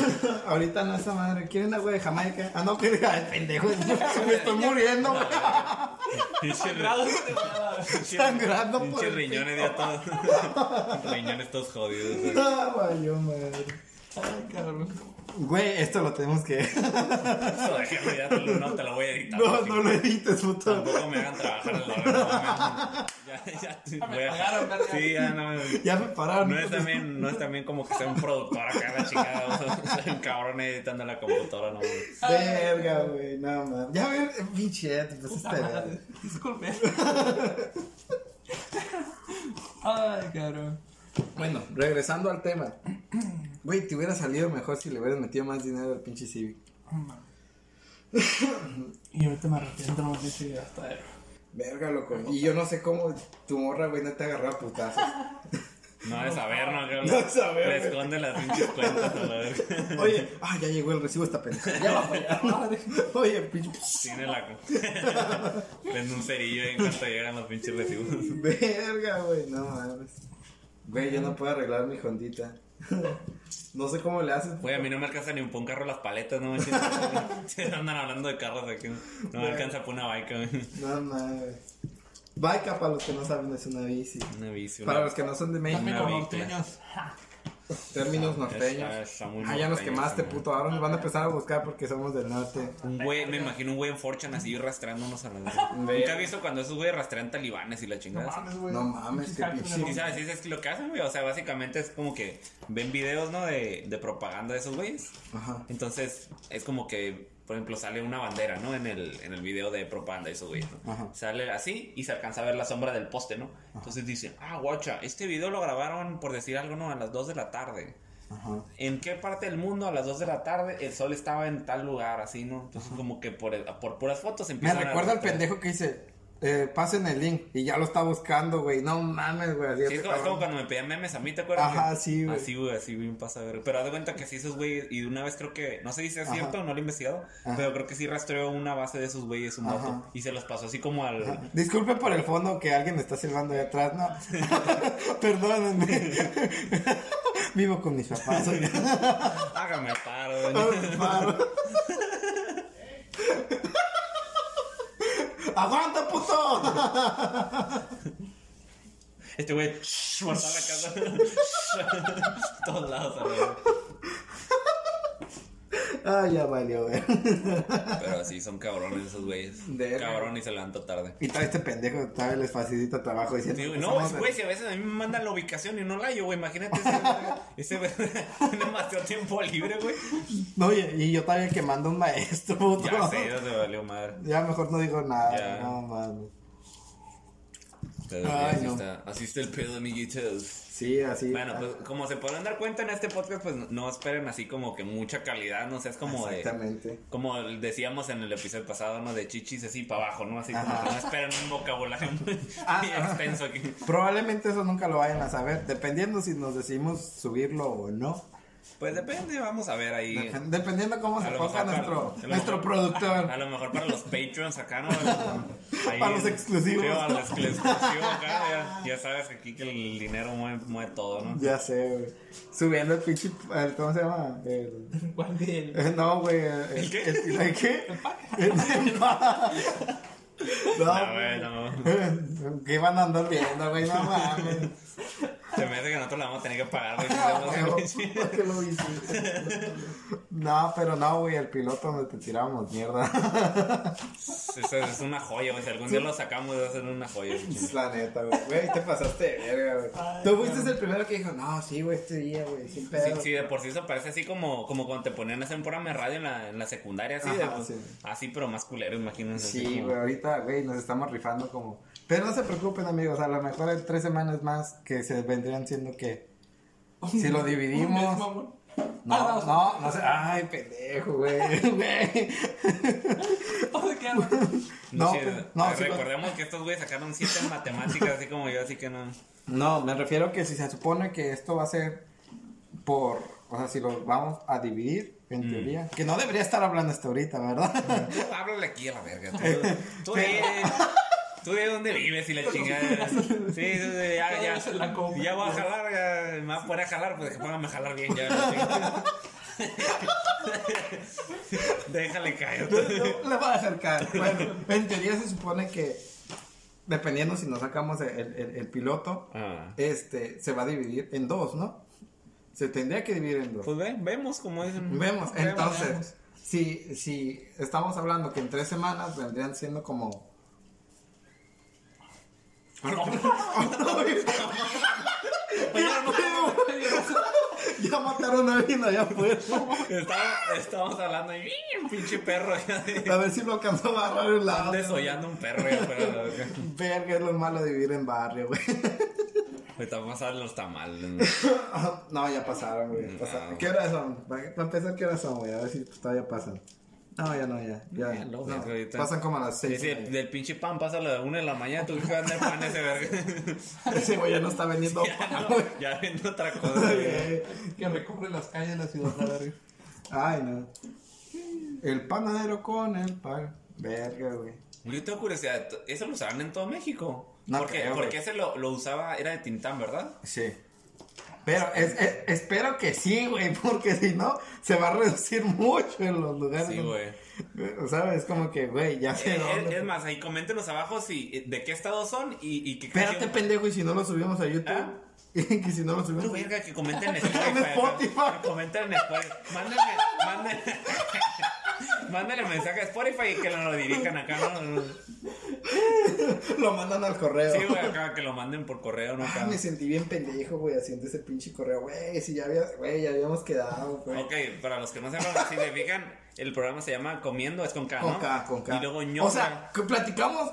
Speaker 2: Ahorita no esa madre. ¿Quieren agua de Jamaica? Ah, no, que pendejo. Me estoy muriendo, güey.
Speaker 3: Pinche
Speaker 2: Sangrando por
Speaker 3: Pinche riñones ya todos. riñones todos jodidos.
Speaker 2: Ah, valió madre.
Speaker 4: Ay, cabrón.
Speaker 2: Güey, esto lo tenemos que.
Speaker 3: Déjame, ya te lo, no te lo voy a editar.
Speaker 2: No, no lo edites, puto.
Speaker 3: Tampoco me hagan trabajar en la hora. Ya, ya, voy a-
Speaker 4: pagaron.
Speaker 3: Sí, ya no.
Speaker 2: Ya me pararon.
Speaker 3: No es también, no es también como que sea un productor acá la chingada, o sea, soy un cabrón editando la computadora, no. güey.
Speaker 2: Verga, güey, no mames. Ya ve, pinche, te pasaste verga.
Speaker 4: Disculpe. Ay, cabrón.
Speaker 2: Bueno, regresando al tema. Güey, te hubiera salido mejor si le hubieras metido más dinero al pinche Civic.
Speaker 4: Y ahorita me arrepiento, no me dice hasta él.
Speaker 2: Verga, loco. Y yo no sé cómo tu morra, güey, no te agarró a putazos.
Speaker 3: No de saber, no, que
Speaker 2: No de saber,
Speaker 3: Le esconde las pinches cuentas a la verga.
Speaker 2: Oye, ah, ya llegó el recibo esta pendeja. Ya va allá.
Speaker 4: Madre.
Speaker 2: Oye, pinche.
Speaker 3: Tiene la. Prende un cerillo en cuanto llegan los pinches recibos.
Speaker 2: Verga, güey, no mames. Güey, yo no puedo arreglar mi Hondita. No sé cómo le haces.
Speaker 3: Güey, a mí no me alcanza ni un carro las paletas, no. Se andan hablando de carros aquí. No me alcanza por una bike, güey.
Speaker 2: No mames. Bike, para los que no saben, es una bici.
Speaker 3: Una bici.
Speaker 2: Para
Speaker 3: una-
Speaker 2: los que no son de México,
Speaker 4: con norteños.
Speaker 2: Términos norteños.
Speaker 3: está muy
Speaker 2: Ah, ya nos quemaste,
Speaker 3: muy-
Speaker 2: puto. Ahora nos van a empezar a buscar porque somos del norte.
Speaker 3: Un güey, me imagino un güey en Forchan así rastreándonos a la. Nunca he visto cuando esos güeyes rastrean talibanes y la
Speaker 4: No
Speaker 3: chingada. así?
Speaker 4: mames, güey.
Speaker 2: No mames, qué pinche-
Speaker 3: sabes, sí, es lo que hacen, güey. O sea, básicamente es como que ven videos, ¿no? De, de propaganda de esos güeyes.
Speaker 2: Ajá.
Speaker 3: Entonces, es como que, por ejemplo, sale una bandera, ¿no? En el, en el video de propaganda de esos güeyes, ¿no?
Speaker 2: Ajá.
Speaker 3: Sale así y se alcanza a ver la sombra del poste, ¿no? Entonces dicen, ah, guacha, este video lo grabaron, por decir algo, ¿no? A las 2 de la tarde.
Speaker 2: Ajá.
Speaker 3: ¿En qué parte del mundo a las 2 de la tarde el sol estaba en tal lugar, así, ¿no? Entonces, como que por, por puras fotos
Speaker 2: Me
Speaker 3: empiezan a
Speaker 2: recuerda al pendejo que dice, eh, pasen el link. Y ya lo está buscando, güey. No mames, güey. así
Speaker 3: Sí, es, como, es como cuando me pedían memes a mí, ¿te acuerdas?
Speaker 2: Ajá,
Speaker 3: Que-
Speaker 2: sí, güey.
Speaker 3: Así, güey, así bien pasa a ver. Pero haz de cuenta que sí, esos güeyes, y de una vez creo que, no sé si
Speaker 2: Ajá.
Speaker 3: cierto, no lo he investigado,
Speaker 2: Ajá.
Speaker 3: pero creo que sí rastreó una base de esos güeyes su moto
Speaker 2: Ajá.
Speaker 3: y se los pasó así como al.
Speaker 2: Disculpe por el fondo que alguien está silbando ahí atrás, ¿no? Perdónenme. Vivo con mis papás.
Speaker 3: Hágame paro, doña.
Speaker 2: Paro. ¡Aguanta, puto!
Speaker 3: Este güey, shh, la casa. Todos lados, a ver.
Speaker 2: Ay, ya valió, güey.
Speaker 3: Pero sí, son cabrones esos güeyes. Cabrón y se levantó tarde.
Speaker 2: Y todo este pendejo todavía les facilita trabajo diciendo.
Speaker 3: Sí, güey,
Speaker 2: que
Speaker 3: no, güey, si a veces a mí me mandan la ubicación y no la hallo, güey. Imagínate ese, ese tiene demasiado tiempo libre, güey.
Speaker 2: No, oye, y yo todavía quemando un maestro, puto.
Speaker 3: Ya sé, ya se valió madre.
Speaker 2: Ya mejor no digo nada.
Speaker 3: Ya.
Speaker 2: No mames.
Speaker 3: Pero
Speaker 2: Ay,
Speaker 3: así,
Speaker 2: no.
Speaker 3: está, así está el pedo, amiguitos.
Speaker 2: Sí, así.
Speaker 3: Bueno, pues como se podrán dar cuenta en este podcast, pues no esperen así como que mucha calidad, no sé, es como de...
Speaker 2: Exactamente.
Speaker 3: Como decíamos en el episodio pasado, ¿no? De chichis así para abajo, ¿no? Así como que no esperen un vocabulario muy,
Speaker 2: Ah,
Speaker 3: muy
Speaker 2: ah.
Speaker 3: extenso aquí.
Speaker 2: Probablemente eso nunca lo vayan a saber, dependiendo si nos decidimos subirlo o no.
Speaker 3: Pues depende, vamos a ver ahí.
Speaker 2: Dep- dependiendo cómo se
Speaker 3: A
Speaker 2: ponga
Speaker 3: mejor para-
Speaker 2: nuestro,
Speaker 3: a
Speaker 2: nuestro productor.
Speaker 3: A lo mejor para los Patreons acá, ¿no? Ahí-
Speaker 2: Para los exclusivos.
Speaker 3: Sí, para los exclusivos acá, ya, ya sabes que aquí que el dinero mueve, mueve todo, ¿no?
Speaker 2: Ya sé, güey. Subiendo el pinche. el- ¿Cómo se llama? El,
Speaker 4: ¿Cuál de él?
Speaker 2: no, güey. El,
Speaker 3: ¿El qué?
Speaker 2: El, ¿el qué? El No,
Speaker 3: No, güey, no.
Speaker 2: ¿Qué van a andar viendo, güey? No mames.
Speaker 3: Se me hace que nosotros la vamos a tener que pagar, güey. si
Speaker 2: No,
Speaker 3: hacemos el-
Speaker 2: ¿por qué lo hiciste? No, pero no, güey, el piloto donde te tiramos mierda.
Speaker 3: Es, es una joya, güey. Si algún día lo sacamos, va a ser una joya.
Speaker 2: Es la neta, güey. Güey, te pasaste de verga, güey. Tú fuiste el primero que dijo, no, sí, güey, este día, güey, sin
Speaker 3: Sí,
Speaker 2: pedo.
Speaker 3: sí, de por sí eso parece así como, como cuando te ponían a hacer un programa de radio en la, en la secundaria, así, de,
Speaker 2: Ajá, sí.
Speaker 3: así, pero más culero, imagínense.
Speaker 2: Sí,
Speaker 3: como-
Speaker 2: güey, ahorita, güey, nos estamos rifando como... Pero no se preocupen, amigos, a lo mejor en tres semanas más que se vendrían siendo que... Si lo dividimos... No,
Speaker 4: Ah,
Speaker 2: no, no sé... Ay, pendejo, güey. No, pues, no,
Speaker 3: ah,
Speaker 2: sí,
Speaker 3: recordemos que estos güeyes sacaron siete en matemáticas, así como yo, así que no.
Speaker 2: No, me refiero que si se supone que esto va a ser por... O sea, si lo vamos a dividir, en
Speaker 3: Mm.
Speaker 2: teoría... Que no debería estar hablando hasta ahorita, ¿verdad?
Speaker 3: Tú háblale aquí a la verga. Tú, tú de, tú de dónde vives y la chingada. Sí, ya, ya. Ya voy a jalar, ya me voy a poner a jalar, pues que póngame a jalar bien ya. Déjale caer.
Speaker 2: No, no, le voy a dejar caer. Bueno, en teoría se supone que... Dependiendo si nos sacamos el, el- el piloto,
Speaker 3: Ah.
Speaker 2: este, se va a dividir en dos, ¿no? Se tendría que dividir en dos.
Speaker 3: Pues ve, vemos como dicen.
Speaker 2: Vemos, entonces,
Speaker 3: vemos.
Speaker 2: si, si estamos hablando que en tres semanas vendrían siendo como... ya mataron a alguien allá afuera.
Speaker 3: Estamos, estamos hablando y un pinche perro.
Speaker 2: A ver si lo alcanzó a agarrar el
Speaker 3: Están
Speaker 2: lado.
Speaker 3: desollando un perro ya afuera. Verga,
Speaker 2: es lo malo de vivir en barrio, güey.
Speaker 3: Ahorita vamos a ver los tamales. ¿no?
Speaker 2: No, ya pasaron, güey. pasaron.
Speaker 3: No.
Speaker 2: ¿Qué horas son? Para empezar, ¿qué horas son, güey? A ver si pues, todavía pasan. No, ya no, ya. ya.
Speaker 3: Ya,
Speaker 2: No, pasan como a las
Speaker 3: Sí,
Speaker 2: seis.
Speaker 3: sí,
Speaker 2: güey.
Speaker 3: del pinche pan pasa a la una de la mañana. Tú que vender pan ese verga.
Speaker 2: Ese güey ya no está vendiendo
Speaker 3: Ya,
Speaker 2: pan,
Speaker 3: no, ya vendo otra cosa. güey.
Speaker 4: Que recorre las calles de la ciudad, la verga.
Speaker 2: Ay, no. El panadero con el pan. Verga, güey.
Speaker 3: Yo tengo curiosidad. ¿Eso lo usaban en todo México?
Speaker 2: No
Speaker 3: porque,
Speaker 2: creo,
Speaker 3: porque ese lo, lo usaba, era de Tintán, ¿verdad?
Speaker 2: Sí. Pero es, es- espero que sí, güey, porque si no, se va a reducir mucho en los lugares.
Speaker 3: Sí, güey.
Speaker 2: ¿Sabes? Como que, güey, ya sé
Speaker 3: Eh, es, es más, ahí coméntenos abajo si, eh, de qué estado son y, y qué
Speaker 2: Espérate,
Speaker 3: canción-
Speaker 2: pendejo, y si no lo subimos a YouTube.
Speaker 3: ¿Ah?
Speaker 2: que si no lo subimos.
Speaker 3: verga, que comenten en Spotify.
Speaker 2: Spotify.
Speaker 3: acá. Que comenten en Spotify. Mándenme, mándenme, mándenle mensaje a Spotify y que lo dirijan acá, ¿no?
Speaker 2: Lo mandan al correo.
Speaker 3: Sí, güey, acá, que lo manden por correo, ¿no?
Speaker 2: Ah, me sentí bien pendejo, güey, haciendo ese pinche correo. Güey, si ya, había, güey, ya habíamos quedado, güey.
Speaker 3: Ok, para los que no sepan, si se fijan, el programa se llama Comiendo, es con K, ¿no?
Speaker 2: Con K, con K.
Speaker 3: Y luego ñoca.
Speaker 2: O sea, que platicamos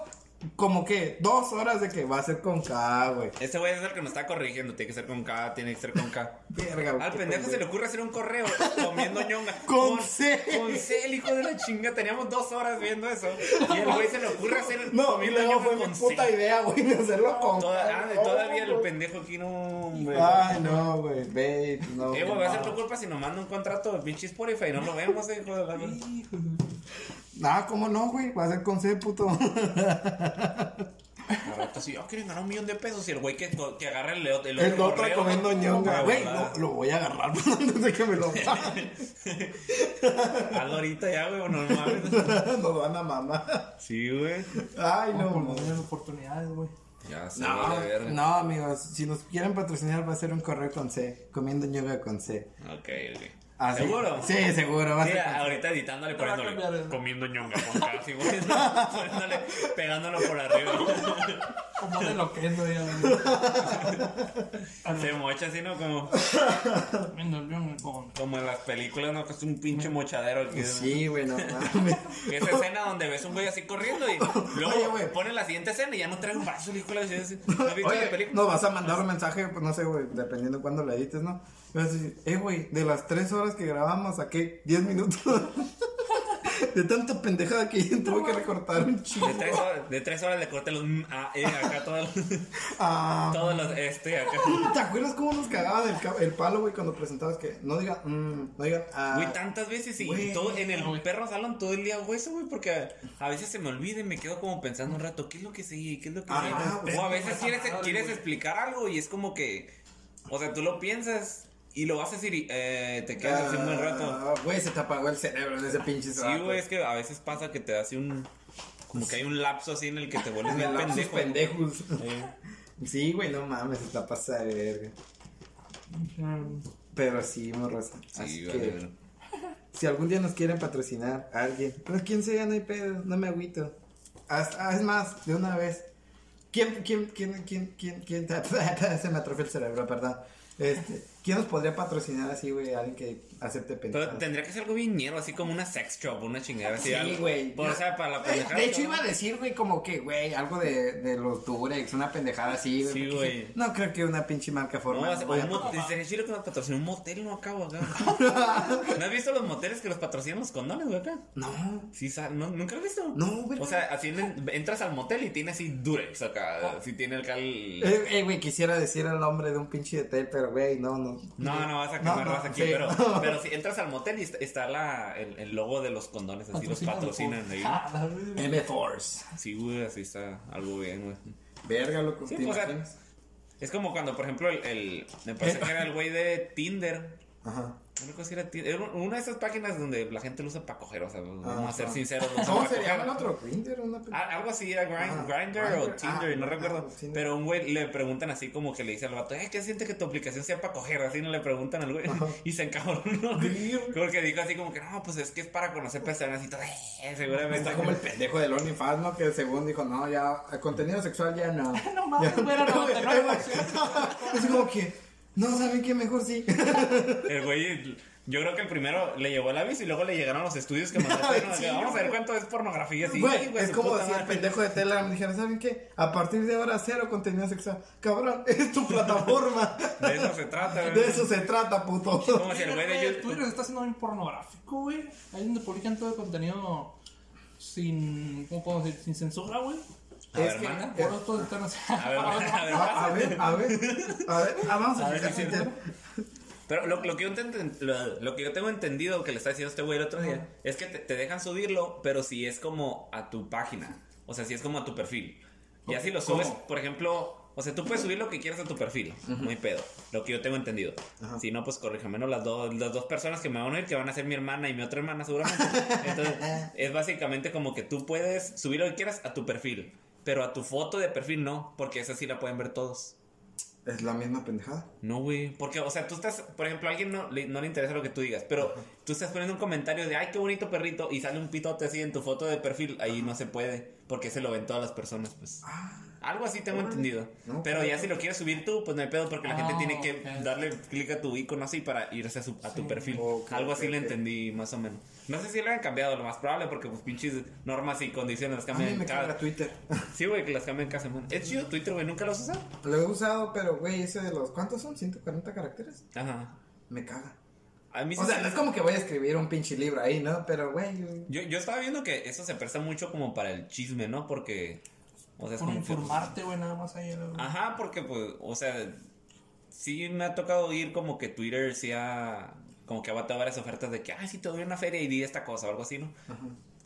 Speaker 2: como que dos horas de que va a ser con K, güey.
Speaker 3: Este güey es el que nos está corrigiendo. Tiene que ser con K, tiene que ser con K.
Speaker 2: Verga,
Speaker 3: Al pendejo se le ocurre hacer un correo comiendo ñonga.
Speaker 2: Con C.
Speaker 3: Con C, el hijo de la chinga. Teníamos dos horas viendo eso. Y el güey se le ocurre hacer
Speaker 2: No,
Speaker 3: comiendo
Speaker 2: luego
Speaker 3: ñonga
Speaker 2: fue mi
Speaker 3: con
Speaker 2: puta
Speaker 3: C.
Speaker 2: idea, güey, de hacerlo con
Speaker 3: Toda- ah,
Speaker 2: No,
Speaker 3: todavía el pendejo aquí no. hombre.
Speaker 2: Ay, no, güey, ve, no.
Speaker 3: Eh, güey, va a ser
Speaker 2: no.
Speaker 3: tu culpa si nos manda un contrato de pinche Spotify y no lo vemos, eh, hijo de la.
Speaker 2: Ah, ¿cómo no, güey? Va a ser con C, puto.
Speaker 3: Rato así, oh, quieren ganar un millón de pesos y el güey que, que agarra el, el,
Speaker 2: El otro comiendo ñonga. Güey,
Speaker 3: volada.
Speaker 2: lo, lo voy a agarrar antes de que me lo
Speaker 3: Hazlo ahorita ya, güey, no mames.
Speaker 2: Nos van a mamar.
Speaker 3: Sí, güey.
Speaker 2: Ay, no,
Speaker 4: No, por
Speaker 2: no.
Speaker 4: tener oportunidades, güey.
Speaker 3: Ya se
Speaker 2: No,
Speaker 3: vale verga.
Speaker 2: no, amigos, si nos quieren patrocinar va a ser un correo con C, comiendo ñoga con C.
Speaker 3: Ok, ok.
Speaker 2: Ah, sí.
Speaker 3: ¿Seguro?
Speaker 2: Sí, seguro, va a
Speaker 3: Sí,
Speaker 2: ser con C.
Speaker 3: ahorita editándole,
Speaker 4: a
Speaker 3: poniéndole,
Speaker 4: el-
Speaker 3: comiendo ñonga con casi, güey. Poniéndole, pegándolo por arriba.
Speaker 4: Como de lo que es, güey. güey.
Speaker 3: Se mocha así, ¿no? Como,
Speaker 4: el
Speaker 3: como en las películas, ¿no? Que es un pinche mochadero aquí. ¿no?
Speaker 2: Sí, güey, no mames.
Speaker 3: Que esa escena donde ves un güey así corriendo y luego
Speaker 2: Oye, güey.
Speaker 3: pone la siguiente esescena y ya no trae un el hijo de la. ¿No has visto la
Speaker 2: Oye,
Speaker 3: película?
Speaker 2: nos vas a mandar un mensaje, pues no sé, güey, dependiendo de cuándo la edites, ¿no? Y vas a decir, eh, güey, de las tres horas que grabamos saqué 10 minutos. de tanta pendejada que tuve que recortar un chingo.
Speaker 3: De tres horas, de tres horas le corté los mm, ah, eh, acá todos los,
Speaker 2: Ah,
Speaker 3: todos los este acá.
Speaker 2: ¿Te acuerdas cómo nos cagaba del el palo, güey, cuando presentabas que no digan, mm, no digan, ah.
Speaker 3: Güey, tantas veces y
Speaker 2: Güey.
Speaker 3: todo en el perro salón todo el día hago eso, güey, porque a, a veces se me olvida y me quedo como pensando un rato, ¿qué es lo que sigue? ¿Qué es lo que
Speaker 2: Ah,
Speaker 3: sigue?
Speaker 2: güey.
Speaker 3: O a veces quieres, quieres explicar algo y es como que, o sea, tú lo piensas y lo vas a decir y eh, te quedas así un buen rato.
Speaker 2: Ah, Güey, se te apagó el cerebro en ese pinche
Speaker 3: Sí,
Speaker 2: rato.
Speaker 3: güey, es que a veces pasa que te hace un, como que hay un lapso así en el que te vuelves
Speaker 2: En
Speaker 3: bien pendejo.
Speaker 2: pendejos.
Speaker 3: Eh,
Speaker 2: Sí, güey, no mames, se está pasando de verga. Pero sí, morros.
Speaker 3: Sí,
Speaker 2: Así
Speaker 3: vale,
Speaker 2: que,
Speaker 3: vale.
Speaker 2: si algún día nos quieren patrocinar a alguien, pero quien sea, no hay pedo, no me agüito. Haz- ah, es más, de una vez. ¿Quién, quién, quién, quién, quién, quién? Se me atrofia el cerebro, perdón. Este, ¿quién nos podría patrocinar así, güey? Alguien que acepte
Speaker 3: Pero
Speaker 2: pendejadas.
Speaker 3: tendría que ser algo bien ñero, así como una sex shop, una chingada así.
Speaker 2: Sí, güey.
Speaker 3: O sea, para la pendejada.
Speaker 2: De hecho,
Speaker 3: ¿no?
Speaker 2: iba a decir, güey, como que, güey, algo de, de los Durex, una pendejada así, güey.
Speaker 3: Sí, güey.
Speaker 2: No creo que una pinche marca
Speaker 3: No,
Speaker 2: formal.
Speaker 3: o sea,
Speaker 2: vaya
Speaker 3: un motel, sería chido que nos patrocine un motel, no acabo acá. ¿No has visto los moteles que los patrocinan los condones, güey, acá?
Speaker 2: No,
Speaker 3: Sí, ¿no, ¿nunca lo has visto?
Speaker 2: no, güey.
Speaker 3: O sea, así en- entras al motel y tiene así Durex acá. Así tiene el cal.
Speaker 2: Eh, eh, güey, quisiera decir el nombre de un pinche hotel, pero, güey, no, no.
Speaker 3: No, no vas a
Speaker 2: No,
Speaker 3: quemar
Speaker 2: no,
Speaker 3: raza aquí,
Speaker 2: sí.
Speaker 3: pero, pero si entras al motel y está, la, el, el logo de los condones, así los patrocinan ahí.
Speaker 4: Ah.
Speaker 2: M-Force.
Speaker 3: Sí, güey, así está algo bien, güey.
Speaker 2: Verga, loco.
Speaker 3: Sí. Es como cuando, por ejemplo, el, el- me parece que era el güey de Tinder.
Speaker 2: Ajá.
Speaker 3: No era una de esas páginas donde la gente lo usa para coger, o sea, vamos a ser sinceros.
Speaker 2: ¿Cómo se llama el otro? ¿Grinder?
Speaker 3: Ah, algo así, era. Grindr o Tinder,
Speaker 2: ah,
Speaker 3: no recuerdo.
Speaker 2: ah.
Speaker 3: Pero un güey le preguntan así como que le dice al vato, eh, ¿qué siente que tu aplicación sea para coger? Así no le preguntan al güey. Y se encabronó. Porque dijo así como que, no, pues es que es para conocer personas y todo. Eh, seguramente.
Speaker 2: Está como el pendejo del OnlyFans, ¿no? Que según dijo, no, ya, el contenido sexual ya no.
Speaker 4: No mames, güey, era 99%.
Speaker 2: Es como que, no, ¿saben qué? Mejor sí.
Speaker 3: El güey, yo creo que el primero le llegó el aviso y luego le llegaron los estudios que mandaste. ¿no?
Speaker 2: Sí,
Speaker 3: Vamos a ver cuánto es pornografía. Así,
Speaker 2: Güey,
Speaker 3: "Ay, güey,
Speaker 2: es como si el
Speaker 3: madre".
Speaker 2: pendejo de Telegram dijera, ¿saben qué? A partir de ahora cero contenido sexual. Cabrón, es tu plataforma.
Speaker 3: De eso se trata, güey.
Speaker 2: De eso se trata, puto.
Speaker 3: Como si el güey de
Speaker 4: Twitter
Speaker 3: YouTube.
Speaker 4: se está haciendo bien pornográfico, güey. Ahí donde publican todo el contenido sin. ¿Cómo puedo decir? Sin censura, güey.
Speaker 3: A ver,
Speaker 2: Es que-
Speaker 3: manda.
Speaker 4: Por están así.
Speaker 3: A ver, a ver,
Speaker 2: A, ver, a ver, a ver, ah, vamos a,
Speaker 3: ver si. Pero lo, lo que yo enten- lo, lo que yo tengo entendido que le está diciendo este güey el otro día es que te, te dejan subirlo, pero si es como a tu página. O sea, si es como a tu perfil. Y así lo subes,
Speaker 2: ¿Cómo?
Speaker 3: por ejemplo, o sea, tú puedes subir lo que quieras a tu perfil. No hay pedo. Lo que yo tengo entendido.
Speaker 2: Ajá.
Speaker 3: Si no, pues corríjame, ¿no? Las, dos las dos personas que me van a oír, que van a ser mi hermana y mi otra hermana seguramente. Entonces, es básicamente como que tú puedes subir lo que quieras a tu perfil. Pero a tu foto de perfil no, porque esa sí la pueden ver todos.
Speaker 2: Es la misma pendejada.
Speaker 3: No, güey. Porque, o sea, tú estás, por ejemplo, a alguien no le, no le interesa lo que tú digas, pero tú estás poniendo un comentario de, ay, qué bonito perrito, y sale un pitote así en tu foto de perfil. Ahí no se puede, porque se lo ven todas las personas, pues. Algo así tengo entendido.
Speaker 2: No,
Speaker 3: Pero
Speaker 2: claro.
Speaker 3: ya si lo quieres subir tú, pues no hay pedo porque la
Speaker 4: Ah,
Speaker 3: gente tiene que
Speaker 4: ok.
Speaker 3: darle clic a tu icono así para irse a, su- a tu
Speaker 4: Sí.
Speaker 3: perfil.
Speaker 2: Ok,
Speaker 3: Algo así
Speaker 2: ok,
Speaker 3: le entendí más o menos. No sé si lo han cambiado, lo más probable, porque pues pinches normas y condiciones las
Speaker 2: A mí
Speaker 3: cambian
Speaker 2: me
Speaker 3: cada...
Speaker 2: caga Twitter.
Speaker 3: Sí, güey, que las cambian cada semana. Es chido Twitter, güey, ¿nunca lo has usado?
Speaker 2: Lo he usado, pero, güey, ese de los... ¿Cuántos son? ¿140 caracteres?
Speaker 3: Ajá.
Speaker 2: Me caga.
Speaker 3: A mí sí
Speaker 2: O sea,
Speaker 3: se-
Speaker 2: no es como que voy a escribir un pinche libro ahí, ¿no? Pero, güey... yo-
Speaker 3: Yo, yo estaba viendo que eso se presta mucho como para el chisme, ¿no? Porque... O sea, es
Speaker 4: Por
Speaker 3: como
Speaker 4: informarte, güey, nada más ahí. ¿no?
Speaker 3: Ajá, porque pues, o sea, sí me ha tocado oír como que Twitter sí ha, como que ha batido varias ofertas de que, ah, sí, te doy una feria y di esta cosa o algo así, ¿no?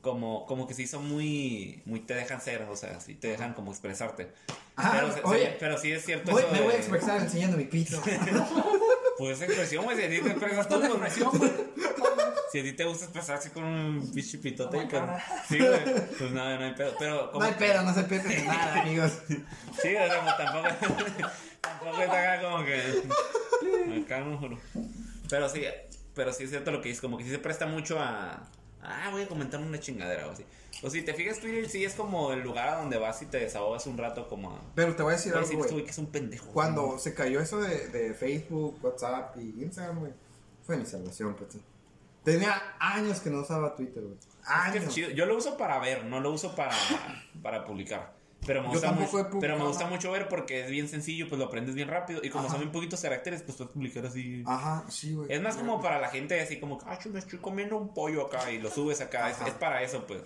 Speaker 3: Como, como que sí son muy, muy te dejan ser, o sea, sí te dejan como expresarte.
Speaker 2: Ah,
Speaker 3: pero, se-
Speaker 2: oye,
Speaker 3: se- pero sí es cierto
Speaker 2: Voy-
Speaker 3: eso
Speaker 2: me
Speaker 3: de,
Speaker 2: voy a expresar enseñando mi pito.
Speaker 3: Pues expresión, güey, si a ti te expresas tú,
Speaker 4: güey.
Speaker 3: si a ti te gusta expresarse con un pinche pitote,
Speaker 4: Oh God.
Speaker 3: sí, güey, pues nada, no hay pedo, pero como
Speaker 2: No hay pedo, no se pierde de nada, amigos.
Speaker 3: Sí, o sea, pues tampoco, tampoco está acá como que. Acá no juro. Pero sí, pero sí es cierto lo que dices, como que sí se presta mucho a. Ah, voy a comentar una chingadera o así. O si te fijas, Twitter sí es como el lugar a donde vas y te desahogas un rato, como a.
Speaker 2: Pero te voy a decir
Speaker 3: Voy
Speaker 2: algo,
Speaker 3: este que es un pendejo.
Speaker 2: Cuando se cayó eso de, de Facebook, WhatsApp y Instagram, güey, fue mi salvación, pues. Tenía años que no usaba Twitter, güey.
Speaker 3: Es que es
Speaker 2: Años.
Speaker 3: chido. Yo lo uso para ver, no lo uso para, para publicar. Pero me, gusta mucho, pero me
Speaker 2: publicado
Speaker 3: gusta
Speaker 2: nada.
Speaker 3: mucho ver porque es bien sencillo, pues lo aprendes bien rápido. Y como
Speaker 2: Ajá.
Speaker 3: son bien poquitos caracteres, pues puedes publicar así.
Speaker 2: Ajá, sí, güey.
Speaker 3: Es más como para la gente así como, ah, yo me estoy comiendo un pollo acá y lo subes acá. Es para eso, pues.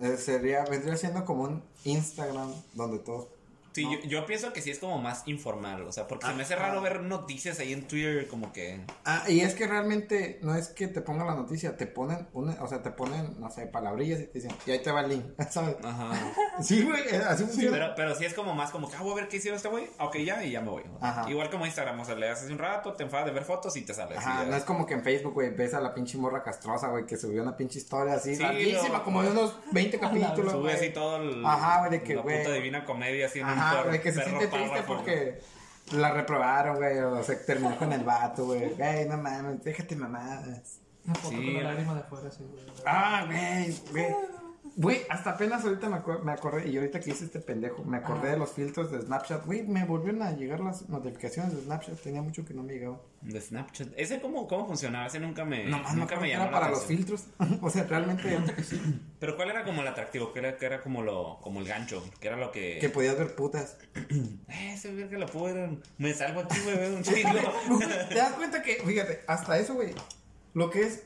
Speaker 2: Eh, sería, vendría siendo como un Instagram donde todos.
Speaker 3: Sí,
Speaker 2: No.
Speaker 3: yo, yo pienso que sí es como más informal, o sea, porque se me hace raro ver noticias ahí en Twitter como que...
Speaker 2: Ah, y es que realmente no es que te pongan la noticia, te ponen, una, o sea, te ponen, no sé, palabrillas y te dicen, y ahí te va el link, ¿sabes?
Speaker 3: Ajá.
Speaker 2: Sí, güey, así funciona.
Speaker 3: Pero, pero sí es como más como que, ah, voy a ver qué hicieron este güey. Ok, ya, y ya me voy.
Speaker 2: Ajá.
Speaker 3: Igual como Instagram, o sea, le haces un rato, te enfadas de ver fotos y te sales.
Speaker 2: Ajá, no es como que en Facebook, güey, ves a la pinche morra castrosa, güey, que subió una pinche historia así,
Speaker 3: Sí,
Speaker 2: larguísima,
Speaker 3: no.
Speaker 2: como de unos 20 capítulos,
Speaker 3: Sube así todo el...
Speaker 2: Ajá, güey, de que,
Speaker 3: La puta divina comedia así en un
Speaker 2: Ajá, güey, que se siente triste porque la reprobaron, güey, o se terminó con el vato, güey. Güey, no mames, déjate mamadas.
Speaker 4: Una foto
Speaker 3: Sí,
Speaker 4: con la lágrima de fuera, sí, güey.
Speaker 2: Ah, güey, güey. Güey, hasta apenas ahorita me, acuer- me acordé, y ahorita que hice este pendejo, me acordé
Speaker 4: Ah.
Speaker 2: de los filtros de Snapchat. Güey, me volvieron a llegar las notificaciones de Snapchat, tenía mucho que no me llegaban.
Speaker 3: De Snapchat. ¿Ese cómo, cómo funcionaba? Ese nunca me,
Speaker 2: No,
Speaker 3: nunca me
Speaker 2: que
Speaker 3: llamó
Speaker 2: era
Speaker 3: la
Speaker 2: para los filtros. o sea, realmente
Speaker 3: Pero ¿cuál era como el atractivo? ¿Qué era, qué era como lo como el gancho? ¿Qué era lo que...
Speaker 2: que podías ver putas.
Speaker 3: Eh, ese verga lo puedo ver. Me salgo aquí, güey, veo un chingo.
Speaker 2: ¿Te das cuenta que, fíjate, hasta eso, güey, lo que es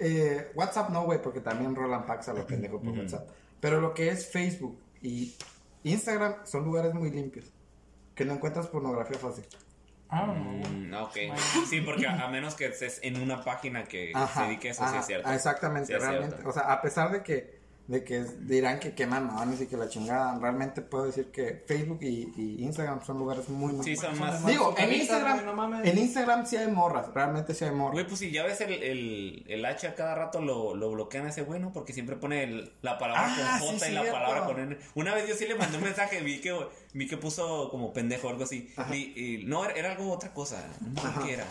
Speaker 2: eh, WhatsApp no, güey, porque también rolan packs a los pendejos por WhatsApp. Pero lo que es Facebook y Instagram son lugares muy limpios. Que no encuentras pornografía fácil.
Speaker 4: Ah, no.
Speaker 3: Mm, ok. Sí, porque a, a menos que estés en una página que se
Speaker 2: Ajá,
Speaker 3: dedique a eso, sí
Speaker 2: ajá,
Speaker 3: es cierto.
Speaker 2: Exactamente,
Speaker 3: Sí es
Speaker 2: realmente.
Speaker 3: cierto.
Speaker 2: O sea, a pesar de que, de que dirán que queman mamones y que la chingada, realmente puedo decir que Facebook y, y Instagram son lugares muy, muy
Speaker 3: Sí, son más...
Speaker 2: Digo, en Instagram,
Speaker 4: no mames.
Speaker 2: en Instagram sí hay morras, realmente sí hay morras.
Speaker 3: Güey, pues si ya ves el, el, el H a cada rato lo, lo bloquean a ese güey, ¿no? Porque siempre pone el- la palabra
Speaker 2: Ah,
Speaker 3: con
Speaker 2: sí,
Speaker 3: J y la palabra con N. Una vez yo sí le mandé un mensaje, vi que, vi que puso como pendejo o algo así. Y, y- no, era, era algo otra cosa. No qué era.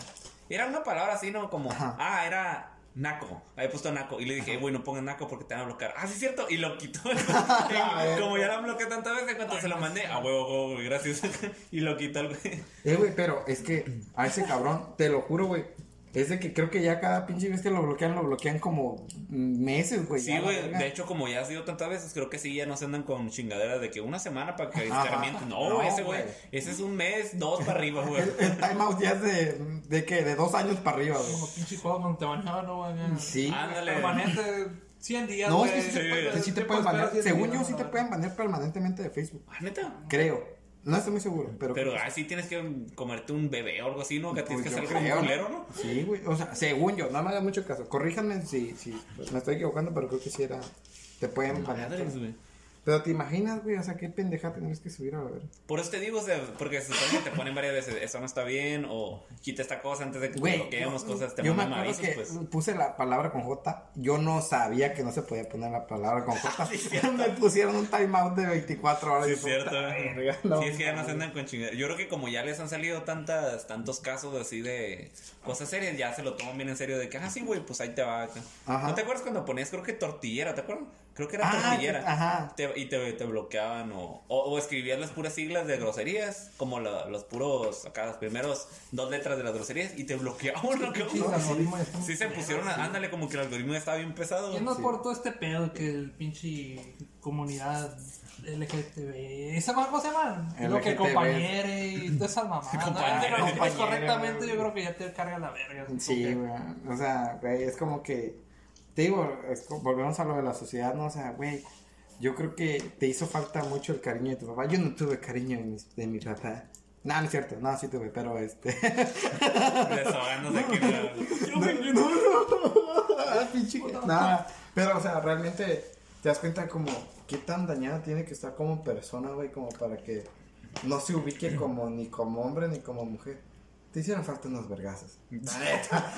Speaker 3: Era una palabra así, ¿no? Como,
Speaker 2: Ajá.
Speaker 3: ah, era naco. Había puesto naco. Y le dije, güey, no pongas naco porque te van a bloquear. Ah, sí, es cierto. Y lo quitó. Y como ya la bloqueé tantas veces, cuando se lo mandé, a huevo, huevo, güey, gracias. y lo quitó el güey.
Speaker 2: Eh, güey, pero es que a ese cabrón, te lo juro, güey. Es de que creo que ya cada pinche vez que lo bloquean, lo bloquean como meses, güey.
Speaker 3: Sí, güey. De hecho, como ya ha sido tantas veces, creo que sí, ya no se andan con chingaderas de que una semana para que
Speaker 2: Ajá.
Speaker 3: escarmienten. No,
Speaker 2: No,
Speaker 3: ese güey. Ese es un mes, dos para arriba, güey.
Speaker 2: El, el timeout ya es de, de que de dos años para arriba, güey.
Speaker 4: Como pinche juego cuando te baneaban, no, güey.
Speaker 2: Sí.
Speaker 3: Ándale.
Speaker 4: Permanente, 100 días,
Speaker 2: No, es que sí,
Speaker 3: sí,
Speaker 2: te- sí te
Speaker 4: Te
Speaker 2: pueden banear.
Speaker 4: esperar 100
Speaker 2: Según yo, sí te pueden banear permanentemente de Facebook.
Speaker 3: Ah, neta.
Speaker 2: Creo. No estoy muy seguro, pero.
Speaker 3: Pero así tienes que comerte un bebé o algo así, ¿no? Que tienes
Speaker 2: Pues
Speaker 3: que como
Speaker 2: creo,
Speaker 3: un culero, ¿no?
Speaker 2: Sí, güey. O sea, según yo, no me hagan mucho caso. Corríjanme si, si pues, me estoy equivocando, pero creo que sí era. Te pueden
Speaker 3: güey.
Speaker 2: Pero te imaginas, güey, o sea, qué pendeja tendrías que subir a ver.
Speaker 3: Por eso te digo, o sea, porque se supone que te ponen varias veces, eso no está bien, o quita esta cosa antes de que te
Speaker 2: Güey,
Speaker 3: bloqueemos cosas, te
Speaker 2: yo me
Speaker 3: mandan
Speaker 2: acuerdo
Speaker 3: avisos,
Speaker 2: que
Speaker 3: pues.
Speaker 2: puse la palabra con J. Yo no sabía que no se podía poner la palabra con J.
Speaker 3: Sí, cierto.
Speaker 2: me pusieron un timeout de 24 horas.
Speaker 3: Sí, es cierto.
Speaker 2: no
Speaker 3: sí, es que ya no se andan con chingaderas. Yo creo que como ya les han salido tantas, tantos casos así de cosas serias, ya se lo toman bien en serio de que, ah, sí, güey, pues ahí te va.
Speaker 2: Ajá.
Speaker 3: ¿No te acuerdas cuando ponías, creo que tortillera, ¿te acuerdas? Creo que era
Speaker 2: Ah,
Speaker 3: tortillera.
Speaker 2: que- ajá.
Speaker 3: Te- y te, te bloqueaban o, o, o escribías las puras siglas de groserías, como la- los puros, acá los primeros dos letras de las groserías y te bloqueaban. ¿no? ¿Qué
Speaker 4: Sí,
Speaker 3: Sí se pusieron, a-
Speaker 4: sí.
Speaker 3: ándale, como que el algoritmo estaba bien pesado.
Speaker 4: Y no
Speaker 2: Sí.
Speaker 4: por todo este pedo que el pinche comunidad LGTB, ¿esa cómo se llama? Lo que compañere y todas esas mamadas. ¿no? Correctamente, yo creo que ya te carga la verga.
Speaker 2: Sí, güey. O sea, güey, es como que. Te digo, volvemos a lo de la sociedad, ¿no? O sea, güey. Yo creo que te hizo falta mucho el cariño de tu papá. Yo no tuve cariño de mi, de mi papá. No, no es cierto. No, sí tuve, pero este.
Speaker 3: Desahogándose aquí.
Speaker 2: no, no, no. Pinche. Nada. Pero, o sea, realmente te das cuenta como qué tan dañada tiene que estar como persona, güey, como para que no se ubique como ni como hombre ni como mujer. Te hicieron falta unos vergazos. La neta.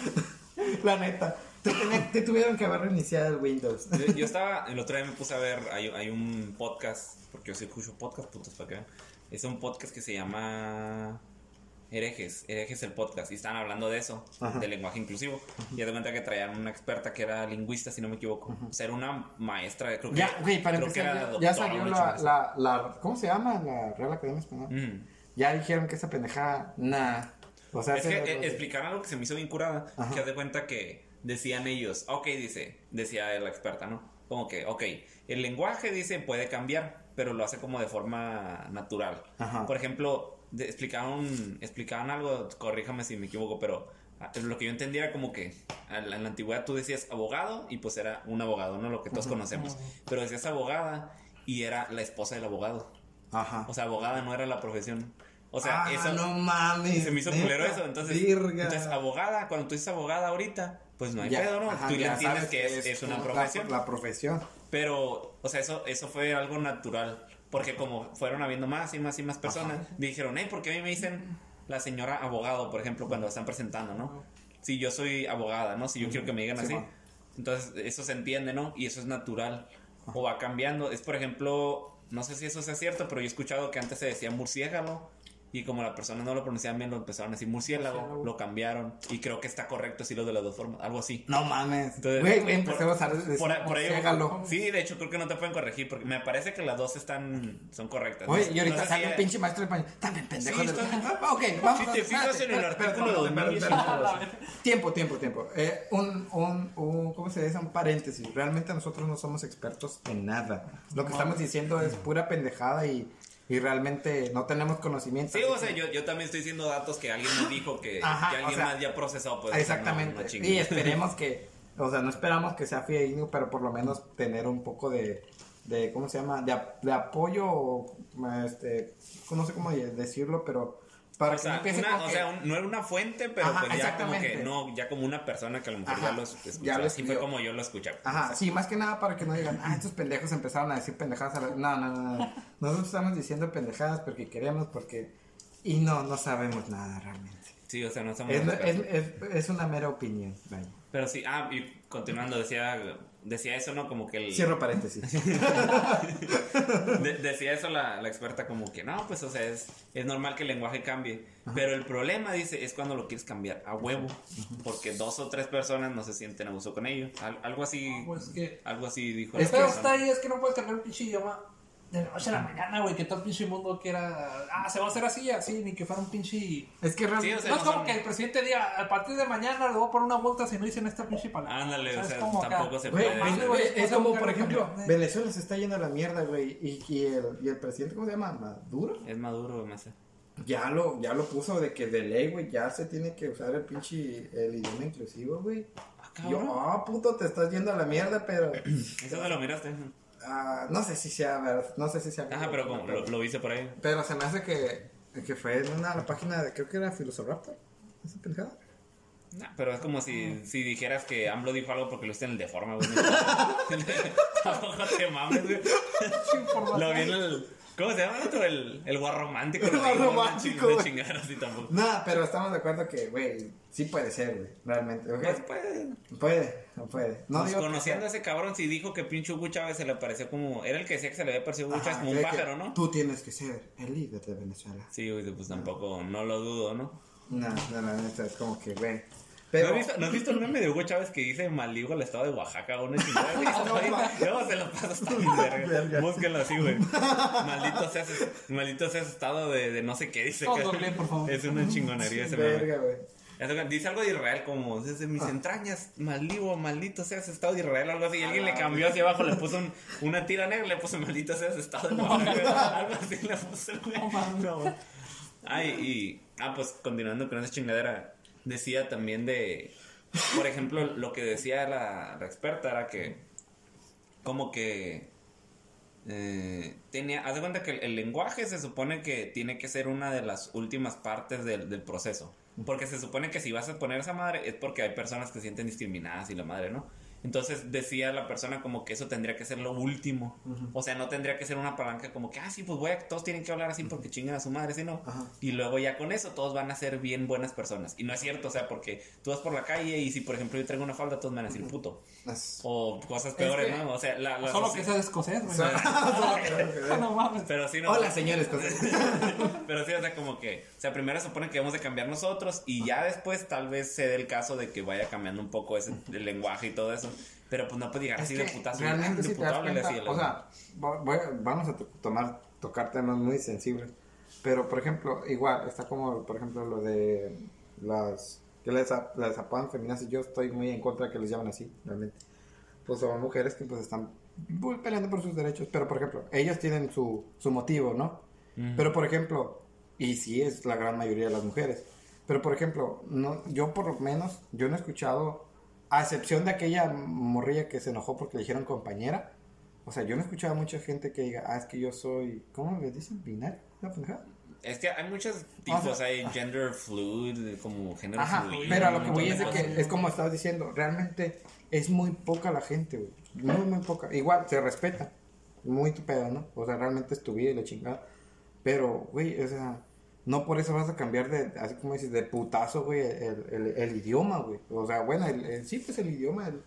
Speaker 2: La neta. Te, tuvieron que haber reiniciado el Windows.
Speaker 3: Yo, yo estaba, el otro día me puse a ver, hay, hay un podcast, porque yo sí escucho podcast, putos, para que vean. Es un podcast que se llama Herejes, Herejes el podcast, y estaban hablando de eso,
Speaker 2: Ajá.
Speaker 3: del lenguaje inclusivo. Y ya de cuenta que traían una experta que era lingüista, si no me equivoco. O sea, era una maestra, creo que,
Speaker 2: Ya, güey, para
Speaker 3: creo que
Speaker 2: empezar,
Speaker 3: era
Speaker 2: ya, salió la,
Speaker 3: chingada
Speaker 2: la, la. ¿Cómo se llama? La Real Academia Española.
Speaker 3: Mm.
Speaker 2: Ya dijeron que esa pendejada. Nah. O sea,
Speaker 3: Es que eh, explicaron algo que se me hizo bien curada,
Speaker 2: Ajá.
Speaker 3: que haz de cuenta que decían ellos, ok, dice, decía la experta, ¿no? Como que, ok, el lenguaje, dice, puede cambiar, pero lo hace como de forma natural.
Speaker 2: Ajá.
Speaker 3: Por ejemplo, de- explicaban, explicaban algo, corríjame si me equivoco, pero ah, lo que yo entendía era como que en la antigüedad tú decías abogado y pues era un abogado, ¿no? Lo que todos conocemos. Pero decías abogada y era la esposa del abogado.
Speaker 2: Ajá.
Speaker 3: O sea, abogada no era la profesión. O sea,
Speaker 2: ah,
Speaker 3: eso...
Speaker 2: no mames.
Speaker 3: Se me hizo culero eso. Entonces,
Speaker 2: virga.
Speaker 3: entonces, abogada, cuando tú dices abogada ahorita, pues no hay
Speaker 2: Ya,
Speaker 3: pedo, ¿no?
Speaker 2: ajá,
Speaker 3: tú ya entiendes que es, es una
Speaker 2: la-
Speaker 3: profesión.
Speaker 2: La, profesión.
Speaker 3: Pero, o sea, eso, eso fue algo natural. Porque como fueron habiendo más y más y más personas, dijeron, hey, ¿por qué a mí me dicen la señora abogado, por ejemplo, cuando están presentando, ¿no? Si yo soy abogada, ¿no? Si yo quiero que me digan
Speaker 2: Sí,
Speaker 3: así. Entonces, eso se entiende, ¿no? Y eso es natural. O va cambiando. Es, por ejemplo, no sé si eso sea cierto, pero yo he escuchado que antes se decía murciélago. Y como la persona no lo pronunciaban bien, lo empezaron a decir murciélago,
Speaker 4: Murciélago.
Speaker 3: lo cambiaron. Y creo que está correcto decirlo de las dos formas, algo así.
Speaker 2: No mames.
Speaker 3: Entonces,
Speaker 2: Güey, güey,
Speaker 3: por-
Speaker 2: empecé a usar decir
Speaker 3: Por, por ahí-. Sí, de hecho creo que no te pueden corregir porque me parece que las dos están son correctas.
Speaker 2: Oye,
Speaker 3: No-
Speaker 2: y ahorita
Speaker 3: no
Speaker 2: sale
Speaker 3: si-
Speaker 2: un pinche maestro de español. También pendejo.
Speaker 3: Sí,
Speaker 2: de- ok, vamos.
Speaker 3: Si te fijas
Speaker 2: espérate,
Speaker 3: en el artículo de
Speaker 2: espérate,
Speaker 3: 2019.
Speaker 2: espérate. Tiempo, tiempo, tiempo. Eh, un, un, un, ¿cómo se dice? Un paréntesis. Realmente nosotros no somos expertos en nada. Lo que estamos diciendo es pura pendejada y, y realmente no tenemos conocimiento.
Speaker 3: Sí, o sea, yo, yo también estoy diciendo datos que alguien me dijo que,
Speaker 2: Ajá,
Speaker 3: que
Speaker 2: o
Speaker 3: alguien
Speaker 2: sea,
Speaker 3: más ya procesó. Pues,
Speaker 2: Exactamente.
Speaker 3: no- no
Speaker 2: y esperemos que, o sea, no esperamos que sea fidedigno, pero por lo menos tener un poco de, de ¿cómo se llama? De, de apoyo, o, este, no sé cómo decirlo, pero para
Speaker 3: O
Speaker 2: que
Speaker 3: sea, una- o
Speaker 2: que-
Speaker 3: sea, un- no era una fuente, pero
Speaker 2: Ajá,
Speaker 3: pues ya como que no, ya como una persona que a lo mejor
Speaker 2: Ajá,
Speaker 3: ya lo es- escuchó.
Speaker 2: ya lo
Speaker 3: Así fue como yo lo escuché.
Speaker 2: Ajá, sí, más que nada para que no digan, ah, estos pendejos empezaron a decir pendejadas. a la-". No, no, no, no. Nosotros estamos diciendo pendejadas porque queremos, porque... Y no, no sabemos nada realmente.
Speaker 3: Sí, o sea, no somos
Speaker 2: Es, es, es, es una mera opinión, vaya.
Speaker 3: Pero sí, ah, y continuando, decía, decía eso, ¿no? Como que el...
Speaker 2: Cierro paréntesis.
Speaker 3: De- decía eso la, la experta como que no, pues o sea, es, es normal que el lenguaje cambie. Pero el problema, dice, es cuando lo quieres cambiar a huevo. Porque dos o tres personas no se sienten a gusto con ello. Al- algo así,
Speaker 4: Pues que.
Speaker 3: algo así dijo. Persona.
Speaker 4: está ahí, es que no puedes cambiar un pinche idioma de la noche a la mañana, güey. Que todo el pinche mundo quiera. Ah, se va a hacer así, así, ni que fuera un pinche.
Speaker 2: Es que realmente...
Speaker 3: Sí, o sea,
Speaker 4: no es
Speaker 3: no
Speaker 4: como
Speaker 3: son-
Speaker 4: que el presidente diga, a partir de mañana le voy a poner una multa si no dicen esta pinche palabra.
Speaker 3: Ándale, o sea,
Speaker 4: como acá.
Speaker 3: tampoco se puede.
Speaker 2: Es, como, por ejemplo,
Speaker 4: cambión.
Speaker 2: Venezuela se está yendo a la mierda, güey. Y, y, el, y el presidente, ¿cómo se llama? Maduro.
Speaker 3: Es maduro, me hace.
Speaker 2: Ya lo, ya lo puso de que de ley, güey, ya se tiene que usar el pinche el idioma inclusivo, güey.
Speaker 3: cabrón.
Speaker 2: Yo, ah, puto, te estás yendo a la mierda, pero
Speaker 3: Eso me lo miraste.
Speaker 2: Ah, no sé si sea verdad, no sé si sea
Speaker 3: Ajá, pero como lo, lo viste por ahí.
Speaker 2: Pero se me hace que, que fue en una la página de, creo que era Filosoraptor, esa pendejada.
Speaker 3: Nah, pero es como si, si dijeras que AMLO dijo algo porque lo viste en el de forma, güey. Tampoco te mames, güey. Lo vi en el. ¿Cómo se llama el otro? El, el guarromántico.
Speaker 2: El guarromántico,
Speaker 3: No chingar así tampoco.
Speaker 2: Nada, pero estamos de acuerdo que, güey, sí puede ser, güey, realmente. ¿ok?
Speaker 3: Pues puede.
Speaker 2: Puede, no puede. No
Speaker 3: Pues conociendo a ese cabrón, si dijo que pinche Hugo Chávez se le pareció como. Era el que decía que se le había parecido Hugo Chávez como un pájaro, ¿no?
Speaker 2: Tú tienes que ser el líder de Venezuela.
Speaker 3: Sí, güey, pues tampoco, no lo dudo, ¿no?
Speaker 2: No, no, la neta es como que, güey. Pero-
Speaker 3: ¿No, has visto, ¿No has visto el meme de Hugo Chávez que dice maldigo al estado de Oaxaca una chingada? güey? Luego se lo paso, está bien verga. Búsquenlo así, güey. Maldito seas, maldito seas estado de, de no sé qué dice.
Speaker 4: Todo
Speaker 3: que-
Speaker 4: doble, por favor.
Speaker 3: Es una chingonería ese meme.
Speaker 2: Verga, güey.
Speaker 3: Dice algo de Israel como desde mis entrañas, maldigo, maldito seas estado de Israel, algo así. Y alguien le cambió hacia abajo, le puso un- una tira negra, le puso maldito seas estado de Oaxaca. Algo así le puso el güey.
Speaker 4: No.
Speaker 3: No. Ay, y. Ah, pues continuando con esa chingadera, decía también de. Por ejemplo, lo que decía la, experta era que. Como que. eh, tenía. Haz de cuenta que el, lenguaje se supone que tiene que ser una de las últimas partes del, del proceso. Porque se supone que si vas a poner esa madre es porque hay personas que sienten discriminadas y la madre, ¿no? Entonces decía la persona como que eso tendría que ser lo último. O sea, no tendría que ser una palanca como que, ah, sí, pues voy a, todos tienen que hablar así porque chingan a su madre, si no.
Speaker 2: Ajá.
Speaker 3: Y luego ya con eso todos van a ser bien buenas personas. Y no es cierto, o sea, porque tú vas por la calle y si, por ejemplo, yo traigo una falda, todos me van a decir puto. O cosas peores, ¿no? O sea, la, la
Speaker 4: Solo que sea de escocés, güey.
Speaker 2: Solo-
Speaker 4: No mames.
Speaker 3: Pero sí, no.
Speaker 2: Hola, señores.
Speaker 3: Pero sí, o sea, como que, o sea, primero se supone que debemos de cambiar nosotros y ya después tal vez se dé el caso de que vaya cambiando un poco ese, el lenguaje y todo eso. Pero pues no puede llegar
Speaker 2: Es
Speaker 3: así de putazo.
Speaker 2: realmente si te das cuenta,
Speaker 3: así,
Speaker 2: o sea, vo- voy vamos a to- tomar, tocar temas muy sensibles, pero por ejemplo, igual, está como, por ejemplo, lo de las, que les, ap- las apodan feministas, yo estoy muy en contra de que les llamen así, realmente, pues son mujeres que pues están peleando por sus derechos, pero por ejemplo, ellas tienen su, su motivo, ¿no?
Speaker 3: Ujú.
Speaker 2: Pero por ejemplo, y sí es la gran mayoría de las mujeres, pero por ejemplo, no, yo por lo menos, yo no he escuchado, a excepción de aquella morrilla que se enojó porque le dijeron compañera, o sea, yo no he escuchado a mucha gente que diga, ah, es que yo soy, ¿cómo le dicen? ¿Binario? ¿Una pendejada?
Speaker 3: Es que hay muchos tipos,
Speaker 2: O sea,
Speaker 3: hay gender fluid, como género
Speaker 2: Ajá,
Speaker 3: fluido.
Speaker 2: pero a lo que voy es de que es como estabas diciendo, realmente es muy poca la gente, güey. Muy, muy poca. Igual, se respeta. Muy tu pedo, ¿no? O sea, realmente es tu vida y la chingada. Pero, güey, o sea, no por eso vas a cambiar de, así como dices, de putazo, güey, el, el, el idioma, güey. O sea, bueno, el, el- sí, pues el idioma, el-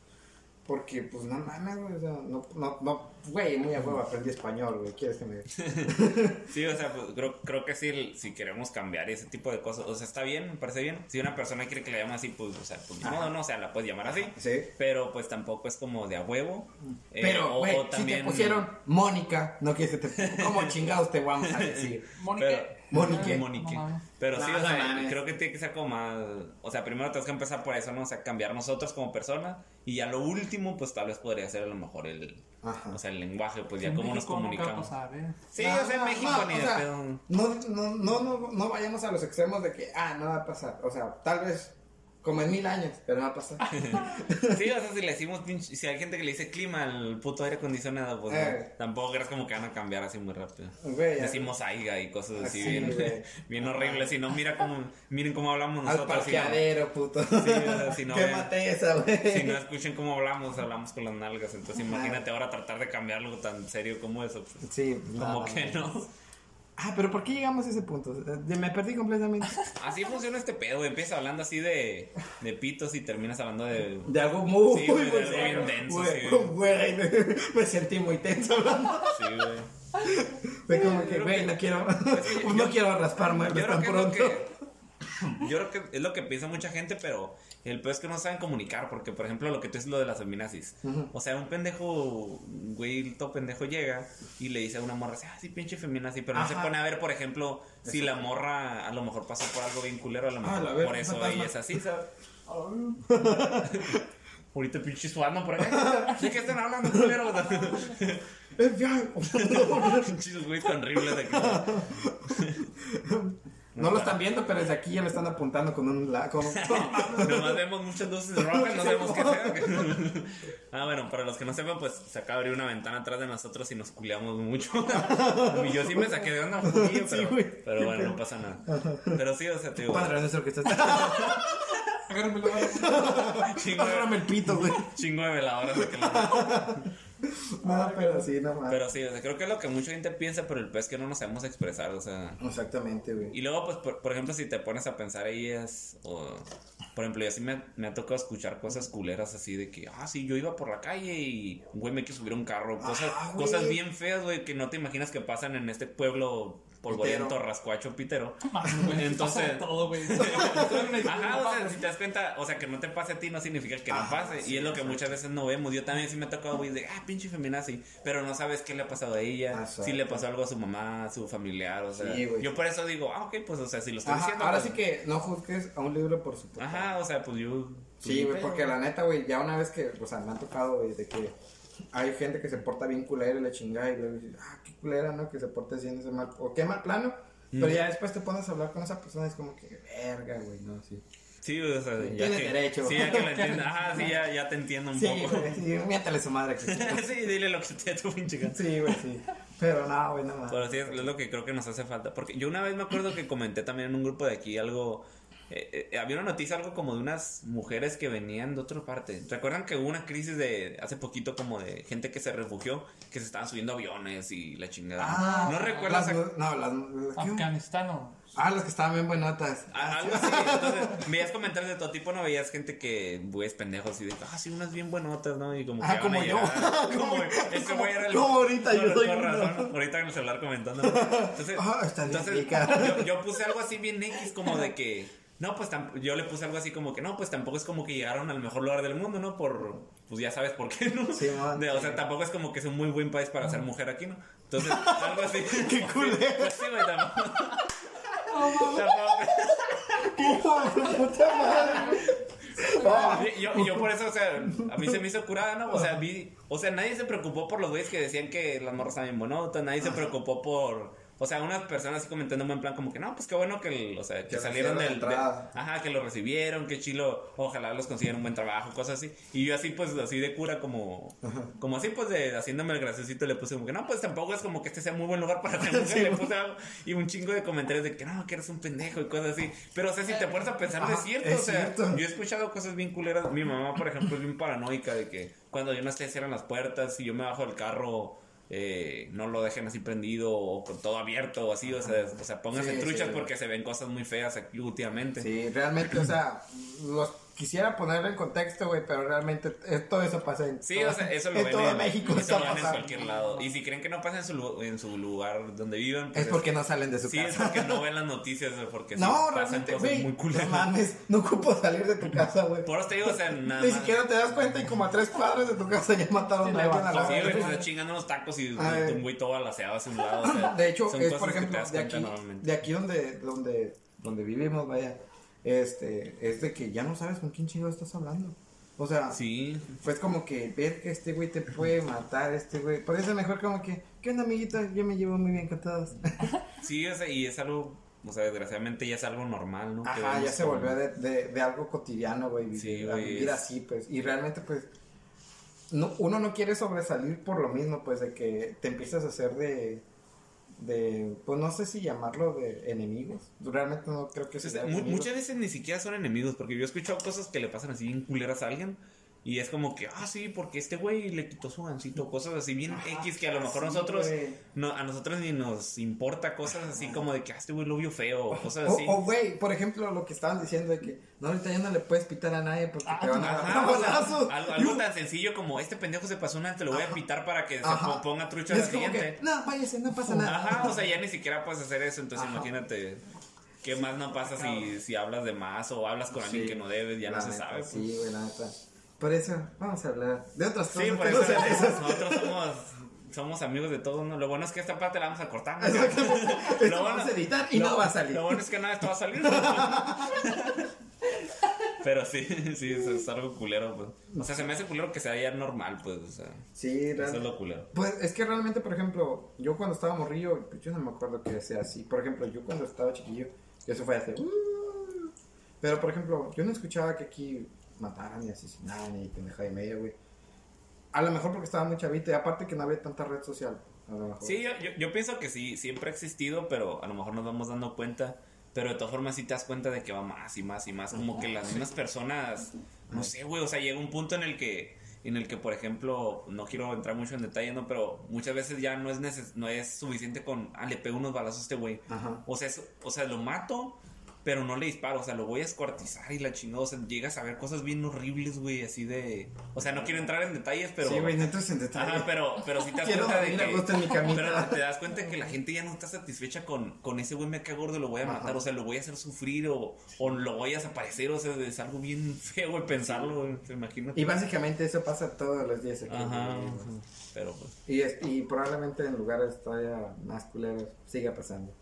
Speaker 2: porque, pues, no mames, güey, o sea, no, no, no, güey, muy a huevo aprendí español, güey, ¿quieres que me...
Speaker 3: Sí, o sea, pues, creo, creo que sí, si queremos cambiar ese tipo de cosas, o sea, está bien, me parece bien. Si una persona quiere que la llame así, pues, o sea, pues, modo, no, o sea, la puedes llamar así.
Speaker 2: Sí.
Speaker 3: Pero, pues, tampoco es como de a huevo. Eh,
Speaker 2: Pero,
Speaker 3: o-
Speaker 2: güey,
Speaker 3: o
Speaker 2: si te pusieron Mónica, no quieres que te... ¿Cómo chingados te vamos a decir?
Speaker 4: Mónica.
Speaker 3: Pero-
Speaker 2: Mónica.
Speaker 3: Monique.
Speaker 4: No mames.
Speaker 3: Pero sí, o
Speaker 2: no
Speaker 3: sea, creo que tiene que ser como más. O sea, primero tenemos que empezar por eso, ¿no? O sea, cambiar nosotros como persona. Y ya lo último, pues tal vez podría ser a lo mejor el.
Speaker 2: Ajá.
Speaker 3: O sea, el lenguaje, pues ya cómo nos
Speaker 4: México
Speaker 3: comunicamos.
Speaker 4: pasar, ¿eh?
Speaker 3: Sí,
Speaker 2: No,
Speaker 3: o sea, en México
Speaker 2: no,
Speaker 3: ni
Speaker 2: o
Speaker 3: de
Speaker 2: sea,
Speaker 3: pedo.
Speaker 2: No, no, no, no, no vayamos a los extremos de que, ah, no va a pasar. O sea, tal vez como en mil años, pero no va a pasar.
Speaker 3: Sí, o sea, si le decimos Si hay gente que le dice clima al puto aire acondicionado, pues no,
Speaker 2: Eh.
Speaker 3: tampoco crees como que van a cambiar así muy rápido.
Speaker 2: Güey,
Speaker 3: Decimos aiga y cosas así
Speaker 2: Así,
Speaker 3: bien,
Speaker 2: güey.
Speaker 3: bien horribles. Si no, mira cómo, miren cómo hablamos
Speaker 2: al
Speaker 3: nosotros. si no-
Speaker 2: parqueadero, puto.
Speaker 3: Sí, o sea, si no
Speaker 2: esa, güey.
Speaker 3: Si no escuchen cómo hablamos, hablamos con las nalgas. Entonces imagínate ahora tratar de cambiar algo tan serio como eso. pues,
Speaker 2: Sí,
Speaker 3: como que no.
Speaker 2: Ah, pero ¿por qué llegamos a ese punto? Eh, Me perdí completamente.
Speaker 3: Así funciona este pedo. güey. Empiezas hablando así de, de pitos y terminas hablando de...
Speaker 2: De algo muy,
Speaker 3: Sí, de
Speaker 2: muy
Speaker 3: algo
Speaker 2: Güey,
Speaker 3: sí, güey.
Speaker 2: güey, me, sentí muy tenso hablando.
Speaker 3: Sí, güey.
Speaker 2: Fue como que,
Speaker 3: Creo
Speaker 2: güey,
Speaker 3: que-
Speaker 2: no quiero,
Speaker 3: que
Speaker 2: no quiero raspar muebles tan
Speaker 3: es lo
Speaker 2: pronto.
Speaker 3: que... Yo creo que es lo que piensa mucha gente, pero el peor es que no saben comunicar, porque por ejemplo lo que tú es lo de las feminazis.
Speaker 2: Ujú.
Speaker 3: O sea, un pendejo, güey, todo pendejo llega y le dice a una morra, así, ah, sí, pinche feminazi, pero no se
Speaker 2: Ajá.
Speaker 3: pone a ver, por ejemplo, si la morra a lo mejor pasó por algo bien culero, a lo
Speaker 2: Ah,
Speaker 3: mejor
Speaker 2: la verga,
Speaker 3: por eso ella es así, ¿sabes? Ahorita pinche sudando por acá. ¿De qué están hablando, culero?
Speaker 2: Ya.
Speaker 3: Pinches güeyes horribles de aquí.
Speaker 2: No lo están viendo, pero desde aquí ya le están apuntando con un... la- Con...
Speaker 3: Nomás vemos muchas luces rojas, no sabemos qué sea. ah, bueno, para los que no sepan, pues se acaba de abrir una ventana atrás de nosotros y nos culiamos mucho. y yo sí me saqué de onda un poquillo, pero, pero bueno, no pasa nada. Pero sí, o sea, tío.
Speaker 2: Padre nuestro que estás...
Speaker 4: Agárrame
Speaker 2: el pito, güey.
Speaker 3: chingo de la-
Speaker 2: No, pero sí, no mames.
Speaker 3: Pero sí, o sea, creo que es lo que mucha gente piensa, pero el pez es que no nos sabemos expresar, o sea.
Speaker 2: Exactamente, güey.
Speaker 3: Y luego, pues, por, por ejemplo, si te pones a pensar ellas, o, por ejemplo, yo sí me, me ha tocado escuchar cosas culeras así de que, ah, sí, yo iba por la calle y un güey me quiso subir a un carro, cosas,
Speaker 2: Ah,
Speaker 3: cosas bien feas, güey, que no te imaginas que pasan en este pueblo polvoriento,
Speaker 2: Pitero.
Speaker 3: rascuacho, pitero. Entonces-
Speaker 4: todo, güey.
Speaker 3: Ajá, o sea, si te das cuenta, o sea, que no te pase a ti no significa que no pase.
Speaker 2: sí,
Speaker 3: y es lo que
Speaker 2: exacto.
Speaker 3: muchas veces no vemos. Yo también sí me ha tocado, güey, de, ah, pinche feminazi. Pero no sabes qué le ha pasado a ella.
Speaker 2: Exacto.
Speaker 3: Si le pasó algo a su mamá, a su familiar, o sea.
Speaker 2: Sí, güey.
Speaker 3: yo por eso digo, ah, ok, pues, o sea, si lo estoy
Speaker 2: Ajá,
Speaker 3: diciendo.
Speaker 2: ahora
Speaker 3: pues-
Speaker 2: sí que no juzgues a un libro por su portada.
Speaker 3: Ajá, o sea, pues yo.
Speaker 2: Sí, güey, porque la neta, güey, ya una vez que, o sea, me ha tocado, güey, de que hay gente que se porta bien culera y la chingada y luego dices, ah, qué culera, ¿no? Que se porte así en ese mal, o qué mal plano. Pero ya después te pones a hablar con esa persona y es como que, verga, güey, no, sí.
Speaker 3: Sí, o sea, ya
Speaker 2: Tienes
Speaker 3: que,
Speaker 2: derecho.
Speaker 3: Sí, ya que lo entiendes. Ajá, sí, ya, ya te entiendo un
Speaker 2: Sí,
Speaker 3: poco.
Speaker 2: güey, sí, miéntale su madre. que sí.
Speaker 3: sí, dile lo que te tu pinche gana.
Speaker 2: Sí, güey, sí. Pero no, güey, no más.
Speaker 3: Pero sí, es lo que creo que nos hace falta. Porque yo una vez me acuerdo que comenté también en un grupo de aquí algo. Eh, eh, había una noticia, algo como de unas mujeres que venían de otra parte. ¿Recuerdan que hubo una crisis de hace poquito, como de gente que se refugió, que se estaban subiendo aviones y la chingada?
Speaker 2: Ah,
Speaker 3: no recuerdas.
Speaker 2: las,
Speaker 3: a-
Speaker 2: No, las. ¿qué?
Speaker 4: Afganistán o...
Speaker 2: Ah, las que estaban bien buenotas.
Speaker 3: a- algo así. Entonces, veías comentarios de todo tipo, no veías gente que, güeyes pendejos, y de, ah, sí, unas bien buenotas, ¿no? Y como que
Speaker 2: Ah,
Speaker 3: van a
Speaker 2: como yo.
Speaker 3: llegar. como ese güey era el.
Speaker 2: Como ahorita yo soy
Speaker 3: con
Speaker 2: uno.
Speaker 3: razón, ahorita en el celular comentando. Entonces,
Speaker 2: Ah, está bien
Speaker 3: entonces
Speaker 2: rica.
Speaker 3: yo, yo puse algo así bien X, como de que. No, pues yo le puse algo así como que no, pues tampoco es como que llegaron al mejor lugar del mundo, ¿no? Por, pues ya sabes por qué, ¿no?
Speaker 2: Sí, man,
Speaker 3: De- o
Speaker 2: sí.
Speaker 3: sea, tampoco es como que es un muy buen país para ser mujer aquí, ¿no? Entonces, algo así.
Speaker 2: Qué culero.
Speaker 3: Pues sí, güey, tampoco.
Speaker 2: Puta madre.
Speaker 3: Yo, yo por eso, o sea, a mí se me hizo curada, ¿no? O sea, vi, o sea, nadie se preocupó por los güeyes que decían que las morras estaban bien bonotas, nadie se preocupó por, o sea, unas personas así comentándome en plan como que, no, pues qué bueno que, el- o sea, que,
Speaker 2: Que
Speaker 3: salieron del, de- ajá, que lo recibieron, que chilo, ojalá los consiguieran un buen trabajo, cosas así. Y yo así, pues, así de cura, como, como así, pues, de, haciéndome el graciosito, le puse como que, no, pues tampoco es como que este sea muy buen lugar para ser mujer, le puse algo, y un chingo de comentarios de que, no, que eres un pendejo y cosas así. Pero, o sea, si te pones a pensar, no es cierto,
Speaker 2: es
Speaker 3: o sea,
Speaker 2: cierto.
Speaker 3: yo he escuchado cosas bien culeras. Mi mamá, por ejemplo, es bien paranoica de que cuando yo no esté cierran las puertas y yo me bajo del carro, eh, no lo dejen así prendido o con todo abierto o así. O sea, o sea pónganse
Speaker 2: Sí,
Speaker 3: truchas
Speaker 2: sí.
Speaker 3: porque se ven cosas muy feas aquí últimamente.
Speaker 2: Sí, realmente, o sea, los quisiera ponerlo en contexto, güey, pero realmente eh, todo eso pasa en,
Speaker 3: Sí,
Speaker 2: todo,
Speaker 3: o sea, eso lo
Speaker 2: en
Speaker 3: ven
Speaker 2: todo
Speaker 3: en,
Speaker 2: México.
Speaker 3: eso
Speaker 2: está
Speaker 3: lo ven en cualquier lado. Y si creen que no pasa en su, en su lugar donde viven, pues
Speaker 2: Es porque no salen de su
Speaker 3: Sí, es
Speaker 2: casa.
Speaker 3: porque no ven las noticias, o porque sí
Speaker 2: No,
Speaker 3: pasan
Speaker 2: realmente,
Speaker 3: cosas
Speaker 2: güey,
Speaker 3: muy
Speaker 2: no
Speaker 3: culeras.
Speaker 2: mames, no ocupo salir de tu casa, güey.
Speaker 3: Por eso te digo, o sea, nada
Speaker 2: Ni siquiera te das cuenta y como a tres cuadras de tu casa ya mataron
Speaker 4: Sí,
Speaker 2: a alguien a la
Speaker 3: Sí, güey, pues está chingando unos tacos y
Speaker 2: Ay.
Speaker 3: un güey todo alaceado hacia un lado. o sea,
Speaker 2: De hecho,
Speaker 3: son
Speaker 2: es
Speaker 3: cosas
Speaker 2: por
Speaker 3: que te
Speaker 2: ejemplo,
Speaker 3: das
Speaker 2: de
Speaker 3: cuenta
Speaker 2: aquí,
Speaker 3: normalmente.
Speaker 2: de aquí donde, donde, donde vivimos, vaya, este, es de que ya no sabes con quién chingo estás hablando. O sea,
Speaker 3: Sí,
Speaker 2: pues como que ver que este güey te puede matar, este güey, parece mejor como que, ¿qué onda, amiguito? Yo me llevo muy bien con todos.
Speaker 3: Sí, o sea, y es algo, o sea, desgraciadamente ya es algo normal, ¿no?
Speaker 2: Ajá, ya se
Speaker 3: como-
Speaker 2: volvió de, de, de algo cotidiano, güey, vivir,
Speaker 3: Sí, güey,
Speaker 2: vivir
Speaker 3: es-
Speaker 2: así, pues, y realmente, pues, no, uno no quiere sobresalir por lo mismo, pues, de que te empiezas a hacer de, de, pues, no sé si llamarlo de enemigos, realmente no creo que
Speaker 3: sea,
Speaker 2: sea
Speaker 3: mu- muchas veces ni siquiera son enemigos, porque yo he escuchado cosas que le pasan así bien culeras a alguien. Y es como que, ah, sí, porque este güey le quitó su gancito, cosas así bien X que a lo mejor
Speaker 2: sí,
Speaker 3: nosotros, no, a nosotros ni nos importa cosas así como de que, ah, este güey lo vio feo, o cosas así.
Speaker 2: o, güey, por ejemplo, lo que estaban diciendo de que, no, ahorita ya no le puedes pitar a nadie porque
Speaker 4: Ah,
Speaker 2: te van a dar
Speaker 3: Ajá, o sea, algo, algo tan sencillo como este pendejo se pasó una, te lo voy a pitar para que se
Speaker 2: Ajá.
Speaker 3: ponga trucha
Speaker 2: Y
Speaker 3: la siguiente.
Speaker 2: que, no, váyase, no pasa nada.
Speaker 3: Ajá, o sea, ya ni siquiera puedes hacer eso, entonces
Speaker 2: Ajá.
Speaker 3: imagínate qué más no pasa si, si hablas de más o hablas con alguien
Speaker 2: Sí,
Speaker 3: que no debes, ya no se
Speaker 2: neta,
Speaker 3: sabe. Pues.
Speaker 2: Sí, güey, la neta. Por eso, vamos a hablar de otras cosas.
Speaker 3: Sí, por eso
Speaker 2: no
Speaker 3: nosotros somos, somos amigos de todos, ¿no? Lo bueno es que esta parte la vamos a cortar. Lo
Speaker 2: vamos a editar y
Speaker 3: lo-
Speaker 2: no va a salir.
Speaker 3: Lo bueno es que nada, esto va a salir. Pero sí, sí, eso es algo culero, pues. O sea, se me hace culero que sea ya normal, pues, o sea,
Speaker 2: Sí,
Speaker 3: eso es lo culero.
Speaker 2: Pues es que realmente, por ejemplo, yo cuando estaba morrillo, pues yo no me acuerdo que sea así. Por ejemplo, yo cuando estaba chiquillo, eso fue hace. uh, pero por ejemplo, yo no escuchaba que aquí mataran y asesinaran y pendejada y media, güey. A lo mejor porque estaba muy chavito y aparte que no había tanta red social. A lo mejor.
Speaker 3: Sí, yo, yo, yo pienso que sí, siempre ha existido, pero a lo mejor nos vamos dando cuenta. Pero de todas formas sí te das cuenta de que va más y más y más. Como que las mismas personas, no sé, güey, o sea, llega un punto en el que, en el que, por ejemplo, no quiero entrar mucho en detalle, ¿no? Pero muchas veces ya no es, neces no es suficiente con, ah, le pego unos balazos a este güey. O sea, es- o sea, lo mato pero no le disparo, o sea, lo voy a escuartizar y la chingada, o sea, llegas a ver cosas bien horribles, güey, así de... O sea, no quiero entrar en detalles, pero...
Speaker 2: Sí, güey, no entres en detalle.
Speaker 3: Ajá, pero, pero sí te das
Speaker 2: Quiero
Speaker 3: cuenta de que...
Speaker 2: gusto en mi.
Speaker 3: Pero te das cuenta que la gente ya no está satisfecha con, con ese güey me cae gordo, lo voy a matar,
Speaker 2: Ajá.
Speaker 3: o sea, lo voy a hacer sufrir o, o lo voy a desaparecer, o sea, es algo bien feo, güey, pensarlo, güey, te imaginas.
Speaker 2: Y básicamente eso pasa todos los días aquí.
Speaker 3: Ajá, pero pues...
Speaker 2: Y, es- y probablemente en lugares todavía más culeros siga pasando.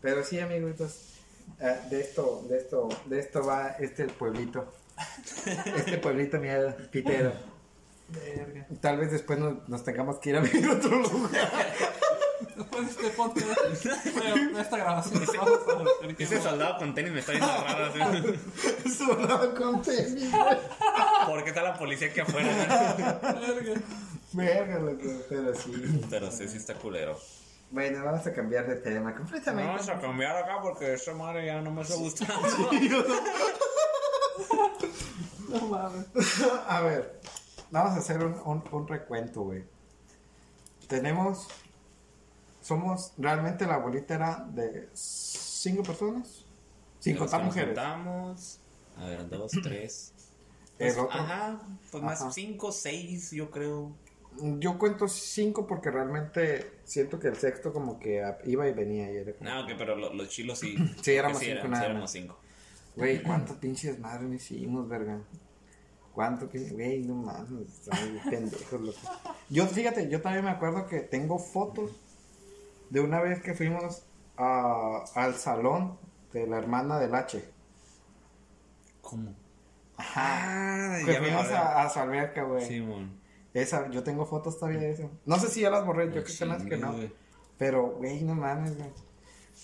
Speaker 2: Pero sí, amiguitos, eh, de esto, de esto, de esto va este pueblito. Este pueblito miedo, pitero.
Speaker 4: Verga.
Speaker 2: Tal vez después nos, nos tengamos que ir a a otro lugar.
Speaker 4: Después de este podcast, bueno, esta grabación, vamos a ver
Speaker 3: Ese soldado con tenis me está viendo raro, así.
Speaker 2: Sobrado con tenis.
Speaker 3: ¿Por qué está la policía aquí afuera?
Speaker 4: Verga.
Speaker 2: Verga, loco, pero sí.
Speaker 3: Pero sí, sí está culero.
Speaker 2: Bueno, vamos a cambiar de tema completamente.
Speaker 3: Vamos a cambiar acá porque esta madre ya no me está gustando.
Speaker 4: No mames.
Speaker 2: A ver, vamos a hacer un, un, un recuento, güey. Tenemos, somos, realmente la bolita era de cinco personas, sin contar mujeres.
Speaker 3: juntamos, a ver, dos, tres.
Speaker 2: El
Speaker 3: Pues,
Speaker 2: otro-
Speaker 3: Ajá, pues
Speaker 2: Ajá.
Speaker 3: más cinco, seis, yo creo.
Speaker 2: Yo cuento cinco porque realmente siento que el sexto como que iba y venía y era como,
Speaker 3: No, ok, pero lo- los chilos sí.
Speaker 2: Sí, éramos cinco
Speaker 3: eran-
Speaker 2: nada
Speaker 3: sí, éramos cinco.
Speaker 2: güey, ¿cuántos pinches madres no hicimos, verga? ¿Cuánto que, güey, no mames, pendejos, loco. Yo, fíjate, yo también me acuerdo que tengo fotos de una vez que fuimos a- al salón de la hermana del H.
Speaker 3: ¿Cómo?
Speaker 2: Ajá.
Speaker 3: Ah,
Speaker 2: Que
Speaker 3: ya me
Speaker 2: fuimos a, a su alberca, güey.
Speaker 3: Simón.
Speaker 2: Esa, yo tengo fotos todavía de eso. No sé si ya las borré, yo creo que más que no. Pero, güey, no mames, güey.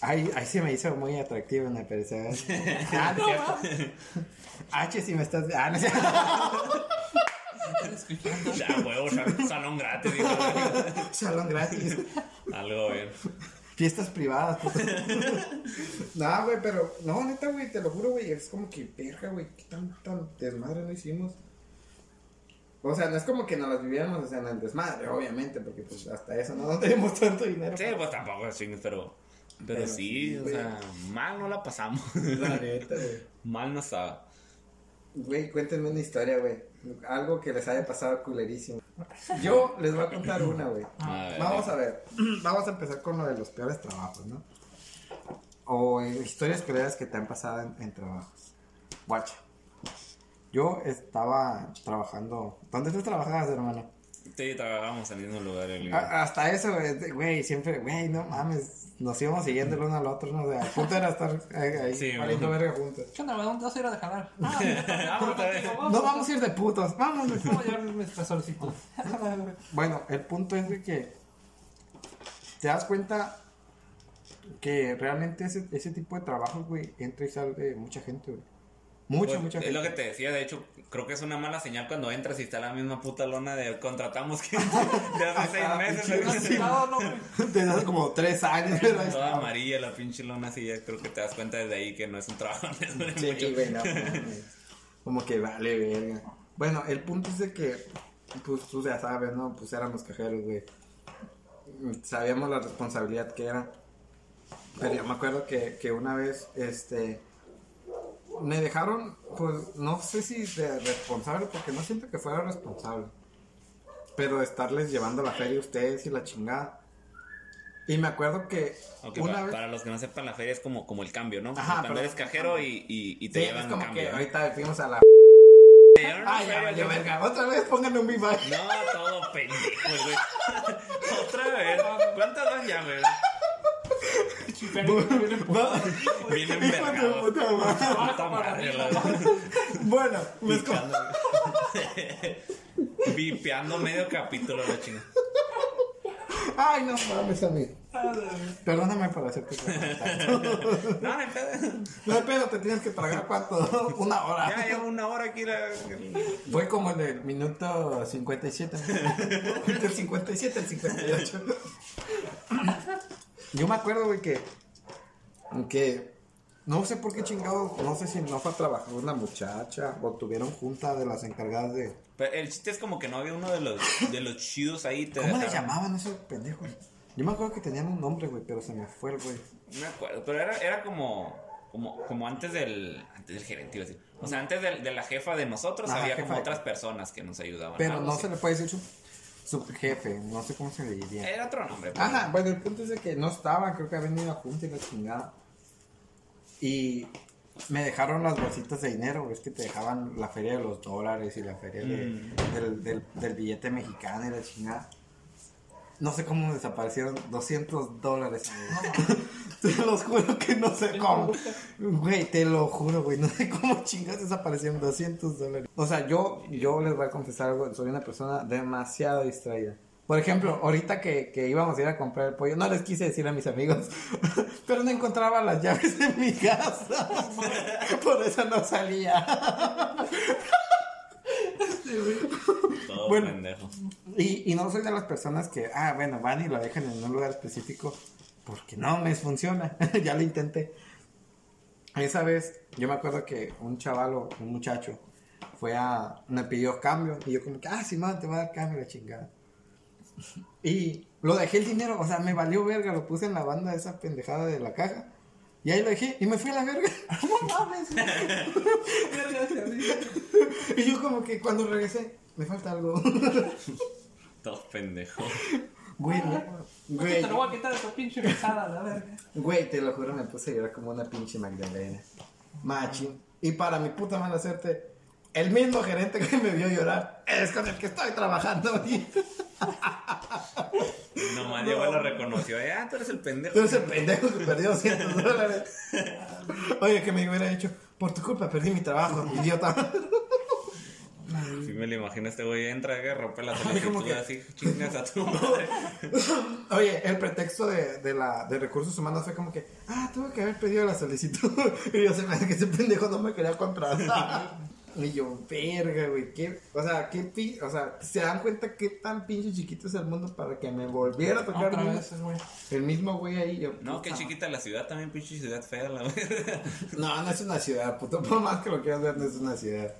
Speaker 2: Ahí, ahí sí me hizo muy atractivo en la pereza. Ah, no. H, si me estás. Ah, no cierto.
Speaker 3: Ya, huevo, sal- salón gratis, dijo.
Speaker 2: Salón gratis.
Speaker 3: Algo bien.
Speaker 2: Fiestas privadas. puto. no, güey, pero. No, neta, güey, te lo juro, güey. Es como que, verga, güey. ¿Qué tan, tan desmadre no hicimos? O sea, no es como que nos las viviéramos o sea, en el desmadre, obviamente, porque pues hasta eso no, no tenemos tanto dinero.
Speaker 3: Sí, pues tampoco chingues, pero. Pero,
Speaker 2: Pero
Speaker 3: sí, o
Speaker 2: güey.
Speaker 3: sea, mal no la pasamos.
Speaker 2: La neta, güey.
Speaker 3: mal no estaba.
Speaker 2: Güey, cuéntenme una historia, güey. Algo que les haya pasado culerísimo. Yo les voy a contar una, güey.
Speaker 3: A ver.
Speaker 2: Vamos a ver. Vamos a empezar con lo de los peores trabajos, ¿no? O eh, historias culeras que te han pasado en, en trabajos. Guacha. Yo estaba trabajando. ¿Dónde tú trabajabas, hermano?
Speaker 3: Sí, trabajábamos en el mismo lugar. el-
Speaker 2: A- hasta eso, güey, siempre, güey, no mames. Nos íbamos siguiendo el uno al otro, ¿no? O sea, el punto era estar ahí,
Speaker 3: Sí,
Speaker 2: valiendo
Speaker 3: bueno.
Speaker 2: verga juntos.
Speaker 4: ¿Qué onda? ¿Dónde vas a ir a jalar? Ah,
Speaker 3: Vamos.
Speaker 2: No vamos a ir de putos, vámonos.
Speaker 4: Vamos a llevar nuestra solicitud.
Speaker 2: Bueno, el punto es de que te das cuenta que realmente ese, ese tipo de trabajos, güey, entra y sale de mucha gente, güey. Mucha,
Speaker 3: Pues,
Speaker 2: mucha
Speaker 3: es lo que te decía, de hecho, creo que es una mala señal cuando entras y está la misma puta lona de contratamos gente de hace seis meses.
Speaker 2: pinche-
Speaker 4: No, no.
Speaker 2: Te das como tres años,
Speaker 3: Toda amarilla la pinche lona, así ya creo que te das cuenta desde ahí que no es un trabajo. mucho.
Speaker 2: Sí, güey, no, mames. Como que vale, verga. Bueno, el punto es de que, pues tú ya sabes, ¿no? Pues éramos cajeros, güey. Sabíamos la responsabilidad que era. Pero yo me acuerdo que, que una vez, este, me dejaron, pues, no sé si de responsable, porque no siento que fuera responsable. Pero de estarles llevando la feria a ustedes y la chingada. Y me acuerdo que
Speaker 3: Ok,
Speaker 2: una
Speaker 3: pa-
Speaker 2: vez...
Speaker 3: para los que no sepan, la feria es como, como el cambio, ¿no?
Speaker 2: Ajá,
Speaker 3: Cuando eres cajero y, y, y te
Speaker 2: Sí,
Speaker 3: llevan
Speaker 2: es como
Speaker 3: cambio.
Speaker 2: ahorita fuimos a la... Ay, ya,
Speaker 3: güey.
Speaker 2: verga. Otra vez pónganle un bye.
Speaker 3: No, todo pendejo, güey. Otra vez. ¿Cuántas van ya, güey? Bien
Speaker 2: Hijo de
Speaker 3: envergados.
Speaker 2: puta madre.
Speaker 3: Puta madre, la-
Speaker 2: Bueno, como-
Speaker 3: Vipeando, medio capítulo, la chinga.
Speaker 2: Ay, no mames a mí. Perdóname por hacerte.
Speaker 3: No, no hay pedo.
Speaker 2: No hay pedo, te tienes que tragar cuánto? Una hora.
Speaker 3: Ya llevo una hora aquí. La...
Speaker 2: Fue como en el minuto 57. Del 57 al 58. Yo me acuerdo, güey, que. Que. No sé por qué chingados. No sé si no fue a trabajar una muchacha. O tuvieron junta de las encargadas de.
Speaker 3: Pero el chiste es como que no había uno de los, de los chidos ahí. Te
Speaker 2: ¿Cómo le
Speaker 3: dejaron-
Speaker 2: llamaban esos pendejos? Yo me acuerdo que tenían un nombre, güey, pero se me fue el güey.
Speaker 3: No me acuerdo, pero era, era como. como, como antes del, antes del gerente, iba a decir. O sea, antes del- de, la jefa de nosotros
Speaker 2: Ajá,
Speaker 3: había como otras personas que nos ayudaban.
Speaker 2: Pero
Speaker 3: algo
Speaker 2: no
Speaker 3: así.
Speaker 2: se le puede decir su, subjefe, no sé cómo se le diría.
Speaker 3: Era otro nombre. pero-
Speaker 2: Ajá, bueno, el punto es de que no estaba, creo que había venido a junta y la chingada. Y me dejaron las bolsitas de dinero, es que te dejaban la feria de los dólares y la feria de-
Speaker 3: Mm.
Speaker 2: del, del, del billete mexicano y la chingada. No sé cómo desaparecieron 200 dólares. te los juro que no sé cómo. Güey, te lo juro, güey. No sé cómo chingas desaparecieron 200 dólares. O sea, yo, yo les voy a confesar algo. Soy una persona demasiado distraída. Por ejemplo, ahorita que, que íbamos a ir a comprar el pollo, no les quise decir a mis amigos, pero no encontraba las llaves en mi casa. Por eso no salía.
Speaker 3: Todo
Speaker 2: Bueno.
Speaker 3: pendejo.
Speaker 2: Y, y no soy de las personas que, ah, bueno, van y lo dejan en un lugar específico porque no me funciona. ya lo intenté. Esa vez, yo me acuerdo que un chaval o un muchacho fue a, me pidió cambio y yo como que, ah, sí, man, te voy a dar cambio, la chingada. Y lo dejé el dinero, o sea, me valió verga, lo puse en la banda de esa pendejada de la caja. Y ahí lo dejé y me fui a la verga. No mames. y yo como que cuando regresé, me falta algo.
Speaker 3: Todo pendejo.
Speaker 2: Güey, no- güey,
Speaker 4: Te lo voy a quitar de tu pinche pesada, la verga.
Speaker 2: güey, te lo juro, me puse a llorar como una pinche Magdalena. Machín. Y para mi puta mala suerte, el mismo gerente que me vio llorar es con el que estoy trabajando ahorita.
Speaker 3: Nomás llegó y lo reconoció. Eh, ah, tú eres el pendejo.
Speaker 2: Tú eres el pendejo que perdió 200 dólares. Oye, que me hubiera dicho, por tu culpa perdí mi trabajo, idiota.
Speaker 3: Si me lo imagino, este güey entra, que rompe la solicitud
Speaker 2: que-
Speaker 3: así, chingas a tu madre.
Speaker 2: Oye, el pretexto de, de, la, de recursos humanos fue como que, ah, tuve que haber pedido la solicitud. y yo se me hace que ese pendejo no me quería contratar. Y yo, verga, güey, qué, o sea, qué pi, o sea, se dan cuenta qué tan pinche chiquito es el mundo para que me volviera a tocar
Speaker 4: Otra
Speaker 2: el,
Speaker 4: vez, güey.
Speaker 2: el mismo güey ahí. Yo,
Speaker 3: No, qué chiquita la ciudad también, pinche ciudad fea, la verdad.
Speaker 2: No, no es una ciudad, puto. Por más que lo quieras ver, no es una ciudad.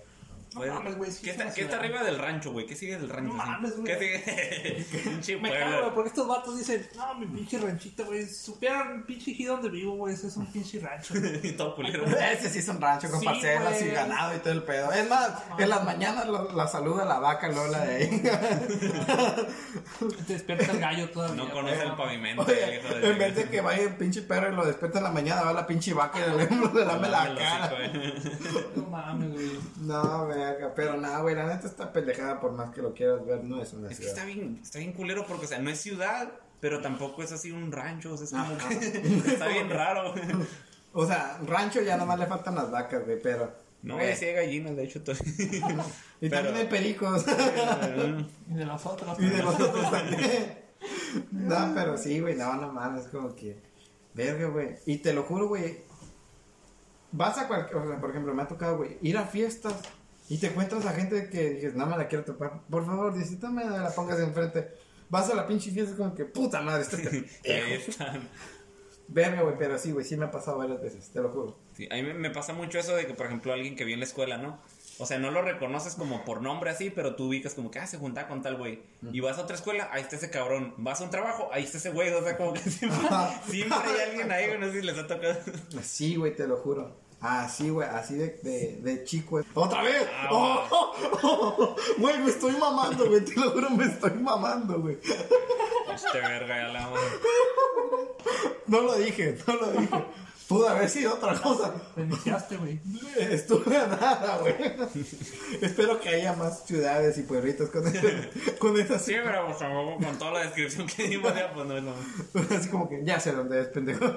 Speaker 4: No mames, güey, sí
Speaker 3: ¿Qué,
Speaker 4: es
Speaker 3: está, qué arriba del rancho, güey? ¿Qué sigue del rancho?
Speaker 4: No
Speaker 3: así?
Speaker 4: mames, güey.
Speaker 3: ¿Qué sigue? pinche
Speaker 4: Me cago, güey, porque estos vatos dicen, no, mi pinche ranchito, güey. Supieran pinche aquí donde vivo, güey, ese es un pinche rancho.
Speaker 3: Y todo culero.
Speaker 2: Ese sí es un rancho con
Speaker 4: Sí,
Speaker 2: parcelas y
Speaker 4: güey.
Speaker 2: ganado y todo el pedo. Es más, en las mañanas lo- la saluda la vaca Lola de ahí.
Speaker 4: Te despierta el gallo todavía.
Speaker 3: No conoce el pavimento.
Speaker 2: Oye,
Speaker 3: de-
Speaker 2: en vez de que vaya el pinche perro y lo despierta en la mañana, va la pinche vaca y le, le lame la
Speaker 3: Dame el
Speaker 2: cara.
Speaker 4: No mames, güey.
Speaker 2: No, verga, pero nada, güey, la neta está pendejada por más que lo quieras ver, no es una
Speaker 3: Es que
Speaker 2: ciudad.
Speaker 3: está bien, está bien culero porque, o sea, no es ciudad, pero tampoco es así un rancho. O sea, es como que está bien raro.
Speaker 2: O sea, rancho ya nomás le faltan las vacas, güey, pero...
Speaker 3: No,
Speaker 2: güey,
Speaker 3: sí hay gallinas, de hecho.
Speaker 2: Y también
Speaker 3: pero-
Speaker 2: hay pericos.
Speaker 4: Y de los otros.
Speaker 2: y de los otros también. No, pero sí, güey, no, no mames, es como que... Verga, güey. Y te lo juro, güey. Vas a cualquier... O sea, por ejemplo, me ha tocado, güey, ir a fiestas y te encuentras a gente que dices, no me la quiero topar. Por favor, dices, no me la pongas enfrente. Vas a la pinche fiesta como que, puta madre, este
Speaker 3: están.
Speaker 2: Verga, güey, pero sí, güey, sí me ha pasado varias veces, te lo juro.
Speaker 3: Sí, a mí me, pasa mucho eso de que, por ejemplo, alguien que vi en la escuela, ¿no? O sea, no lo reconoces como por nombre así, pero tú ubicas como que, ah, se junta con tal güey. Y vas a otra escuela, ahí está ese cabrón. Vas a un trabajo, ahí está ese güey. O sea, como que siempre, siempre hay alguien ahí, no sé si les ha tocado.
Speaker 2: Sí, güey, te lo juro. Así, güey, así de, de, de chico. ¡Otra vez!
Speaker 3: Ah,
Speaker 2: ¡Oh! oh, oh! Güey, me estoy mamando, güey, te lo juro, me estoy mamando, güey.
Speaker 3: Este verga, ya la vamos.
Speaker 2: No lo dije, no lo dije. Pudo haber sido otra cosa.
Speaker 4: Te iniciaste, güey.
Speaker 2: Estuve a nada, güey. Espero que haya más ciudades y pueblitos con, ese- con esas.
Speaker 3: Sí, pero pues, con toda la descripción que dimos, ya, pues no es lo
Speaker 2: Así como que ya sé dónde es, pendejo.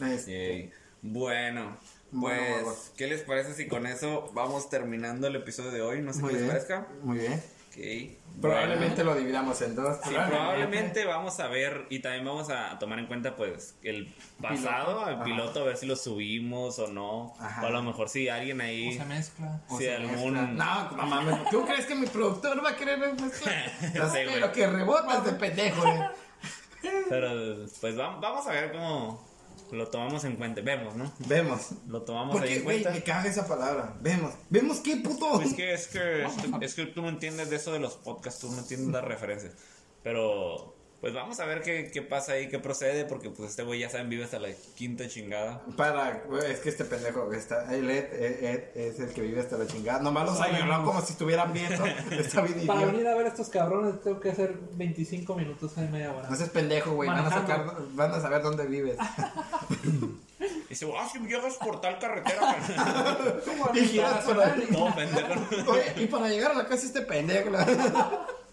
Speaker 2: Este,
Speaker 3: Yay. Bueno, pues,
Speaker 2: bueno.
Speaker 3: ¿qué les parece si con eso vamos terminando el episodio de hoy? No sé
Speaker 2: Muy
Speaker 3: qué les parezca.
Speaker 2: Muy bien.
Speaker 3: Ok.
Speaker 2: Probablemente lo dividamos en dos.
Speaker 3: Sí, probablemente vamos a ver y también vamos a tomar en cuenta pues el pasado, el
Speaker 2: Ajá.
Speaker 3: piloto, a ver si lo subimos o no.
Speaker 2: Ajá.
Speaker 3: O a lo mejor si alguien
Speaker 4: O
Speaker 3: ahí...
Speaker 4: se mezcla.
Speaker 2: O
Speaker 3: si
Speaker 2: se
Speaker 3: algún...
Speaker 2: mezcla. No, no mames. ¿Tú crees que mi productor va a querer mezclar?
Speaker 3: Sí,
Speaker 2: Pero que rebotas de pendejo, eh.
Speaker 3: Pero pues va- vamos a ver cómo lo tomamos en cuenta. Vemos, ¿no?
Speaker 2: Vemos.
Speaker 3: Lo tomamos
Speaker 2: ¿Por
Speaker 3: ahí en
Speaker 2: güey?
Speaker 3: cuenta.
Speaker 2: Me caga esa palabra. Vemos. ¿Vemos qué, puto?
Speaker 3: Es que, es que, es que tú no entiendes de eso de los podcasts, tú no entiendes las referencias. Pero Pues vamos a ver qué, qué pasa ahí, qué procede, porque pues este güey ya saben, vive hasta la quinta chingada.
Speaker 2: Para, güey, es que este pendejo está, el Ed, Ed- Ed es el que vive hasta la chingada. Nomás los años, ¿no? Como si estuvieran viendo. Está bien
Speaker 4: Para venir a ver a estos cabrones tengo que hacer 25 minutos en media hora.
Speaker 2: No seas pendejo, güey. Van a sacar, van a saber dónde vives.
Speaker 3: Y dice, ah, si llegas por tal carretera.
Speaker 4: ¿Cómo
Speaker 2: Y giras por ahí.
Speaker 3: Todo pendejo.
Speaker 2: Oye, y para llegar a la casa este pendejo.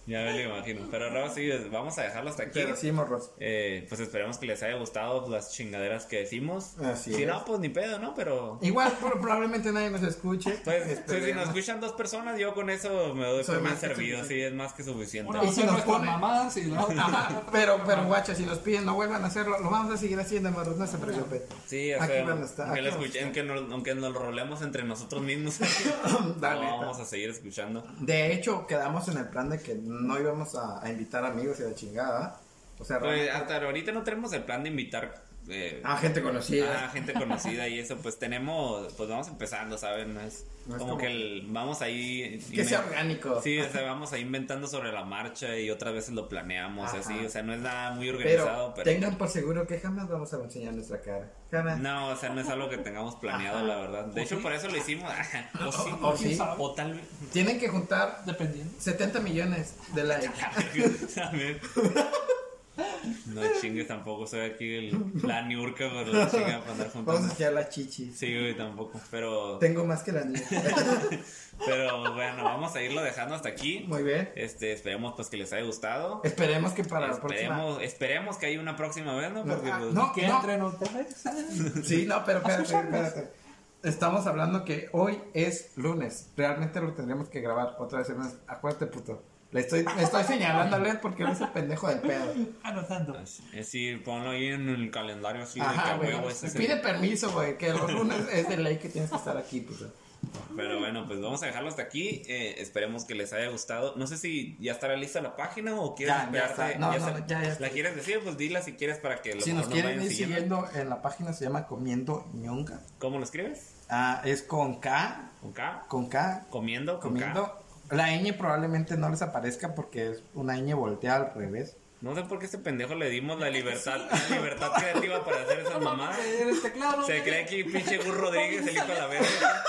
Speaker 3: Ya me lo imagino. Pero ahora sí, vamos a dejarlo hasta aquí.
Speaker 2: Pero sí, morros.
Speaker 3: Eh, pues esperemos que les haya gustado las chingaderas que decimos.
Speaker 2: Así
Speaker 3: si
Speaker 2: es.
Speaker 3: no, pues ni pedo, ¿no? Pero
Speaker 2: Igual, pro- probablemente nadie nos escuche.
Speaker 3: pues, pues si nos escuchan dos personas, yo con eso me doy
Speaker 2: Soy
Speaker 3: por bien servido. Sí, es más que suficiente.
Speaker 2: Y si nos
Speaker 4: nuestras
Speaker 2: pone-
Speaker 4: mamás y.
Speaker 2: Ajá, pero, pero guacha, si nos piden no vuelvan a hacerlo, lo vamos a seguir haciendo, morros, no se preocupen.
Speaker 3: Sí, o
Speaker 2: Aquí van a estar,
Speaker 3: aunque,
Speaker 2: aquí
Speaker 3: lo escuchen- aunque, nos, aunque nos lo rolemos entre nosotros mismos,
Speaker 2: Dale,
Speaker 3: lo vamos a seguir escuchando.
Speaker 2: De hecho, quedamos en el plan de que no íbamos a, a invitar amigos y la chingada. O sea,
Speaker 3: Pues
Speaker 2: realmente-
Speaker 3: hasta ahorita no tenemos el plan de invitar eh,
Speaker 2: a gente conocida.
Speaker 3: a gente conocida y eso, pues tenemos, pues vamos empezando, ¿saben? No Es
Speaker 2: No es
Speaker 3: como,
Speaker 2: como-
Speaker 3: que el- vamos ahí...
Speaker 2: que sea orgánico.
Speaker 3: Sí, o sea, vamos ahí inventando sobre la marcha y otras veces lo planeamos,
Speaker 2: Ajá.
Speaker 3: así, o sea, no es nada muy organizado, pero...
Speaker 2: tengan por seguro que jamás vamos a enseñar nuestra cara. Jamás.
Speaker 3: No, o sea, no es algo que tengamos planeado, la verdad. De hecho, por eso lo hicimos. o sí,
Speaker 2: O sí.
Speaker 3: o tal vez...
Speaker 2: Tienen que juntar
Speaker 4: Dependiendo.
Speaker 2: 70 millones de likes.
Speaker 3: No chingues tampoco, soy aquí el, la niurca por la chinga para andar
Speaker 2: Vamos a
Speaker 3: juntando.
Speaker 2: enseñar las chichis.
Speaker 3: Sí, güey, tampoco. Pero,
Speaker 2: Tengo más que la niña.
Speaker 3: pero bueno, vamos a irlo dejando hasta aquí.
Speaker 2: Muy bien.
Speaker 3: Este, esperemos pues que les haya gustado.
Speaker 2: Esperemos que para la próxima.
Speaker 3: Esperemos, esperemos que haya una próxima vez, ¿no?
Speaker 2: No,
Speaker 3: Porque
Speaker 2: ah,
Speaker 3: pues,
Speaker 2: no.
Speaker 4: Que entren otra vez.
Speaker 2: Sí, no, pero espérate, espérate. Estamos hablando que hoy es lunes. Realmente lo tendríamos que grabar otra vez el lunes. Acuérdate, puto. Le estoy, le estoy señalando a él porque él es el pendejo del pedo.
Speaker 4: Anotando.
Speaker 3: es decir, ponlo ahí en el calendario así de que huevo ese es el-
Speaker 2: Pide permiso, güey, que los lunes es de ley que tienes que estar aquí, puto.
Speaker 3: Pero bueno, pues vamos a dejarlo hasta aquí. Eh, esperemos que les haya gustado. No sé si ya estará lista la página o quieres
Speaker 2: Ya, ya
Speaker 3: esperarte.
Speaker 2: está. No, no, ya, ya está.
Speaker 3: ¿La quieres decir? Pues dila si quieres para que lo
Speaker 2: Si nos quieren ir siguiendo en la página se llama Comiendo ñonga.
Speaker 3: ¿Cómo lo escribes?
Speaker 2: Ah, es con K,
Speaker 3: ¿Con K?
Speaker 2: con K,
Speaker 3: ¿Comiendo? ¿Con
Speaker 2: comiendo.
Speaker 3: K?
Speaker 2: La ñ probablemente no les aparezca porque es una ñ volteada al revés.
Speaker 3: No sé por qué a este pendejo le dimos la libertad, la libertad creativa para hacer esas mamadas.
Speaker 4: Teclado.
Speaker 3: Se cree que pinche Gus Rodríguez el hijo de la verga.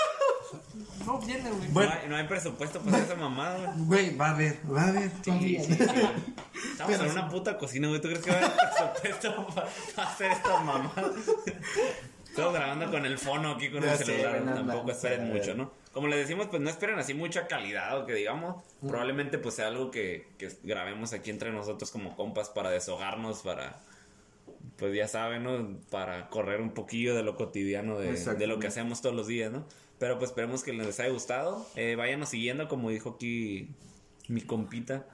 Speaker 4: No viene, güey.
Speaker 2: Bueno.
Speaker 3: No, hay, no hay presupuesto para hacer esa mamada, güey.
Speaker 2: Güey, va a ver, va a ver.
Speaker 3: Sí, sí, sí. Estamos
Speaker 2: Pero
Speaker 3: en
Speaker 2: sí.
Speaker 3: una puta cocina, güey. ¿Tú crees que va a haber presupuesto para hacer estas mamadas? Estamos grabando con el fono aquí con
Speaker 2: Ya
Speaker 3: el
Speaker 2: sé,
Speaker 3: celular.
Speaker 2: no
Speaker 3: Tampoco esperen mucho, ¿no? Como les decimos, pues no esperen así mucha calidad o que digamos. Probablemente pues sea algo que, que grabemos aquí entre nosotros como compas para deshogarnos, para... Pues ya saben, ¿no? Para correr un poquillo de lo cotidiano, de, de lo que hacemos todos los días, ¿no? Pero pues esperemos que les haya gustado. Eh, váyanos siguiendo, como dijo aquí mi compita.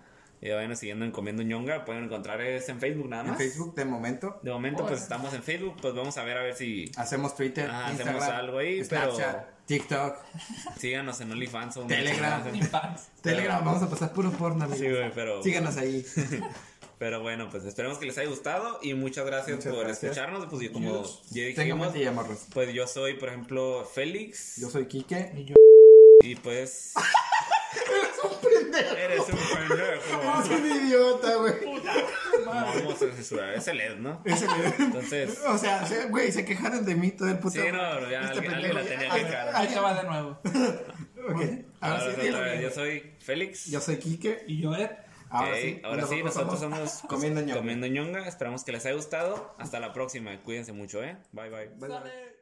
Speaker 3: Eh, váyanos siguiendo en Comiendo ñonga. Pueden encontrar es en Facebook nada
Speaker 2: En
Speaker 3: más.
Speaker 2: Facebook de momento
Speaker 3: De momento pues estamos en Facebook. Pues vamos a ver a ver si
Speaker 2: hacemos Twitter,
Speaker 3: Ajá,
Speaker 2: Instagram,
Speaker 3: hacemos algo ahí, pero-
Speaker 2: Snapchat, TikTok,
Speaker 3: síganos en OnlyFans o
Speaker 2: Telegram. Telegram. Vamos a pasar puro porno, amigos.
Speaker 3: Sí, güey, pero,
Speaker 2: Síganos ahí.
Speaker 3: pero bueno, pues esperemos que les haya gustado y muchas gracias
Speaker 2: Muchas
Speaker 3: por
Speaker 2: gracias.
Speaker 3: escucharnos. Pues y como ya dijimos,
Speaker 2: y
Speaker 3: pues yo soy, por ejemplo, Félix.
Speaker 2: Yo soy Quique.
Speaker 4: Y yo.
Speaker 3: Y pues
Speaker 2: pendejo.
Speaker 3: eres un pendejo.
Speaker 2: Eres un idiota, güey.
Speaker 3: No vamos a censurar, es el Ed, ¿no?
Speaker 2: Es el-
Speaker 3: Entonces,
Speaker 2: O sea, se- güey, se quejaron de mí todo el puto.
Speaker 3: sí, no, pero ya
Speaker 2: Este
Speaker 3: alguien, alguien la tenía
Speaker 2: Ah,
Speaker 3: que cagar.
Speaker 4: Ahí te va de nuevo.
Speaker 2: Ok, ahora
Speaker 3: Ahora
Speaker 2: sí,
Speaker 3: otra yo soy Félix.
Speaker 2: Yo soy Quique.
Speaker 4: Y yo, Ed.
Speaker 2: Ahora
Speaker 3: Ok,
Speaker 2: sí,
Speaker 3: ahora sí, nosotros somos
Speaker 2: Comiendo ñonga.
Speaker 3: Comiendo ñonga. Esperamos que les haya gustado. Hasta la próxima. Cuídense mucho, ¿eh? Bye, bye.
Speaker 2: Bye, bye.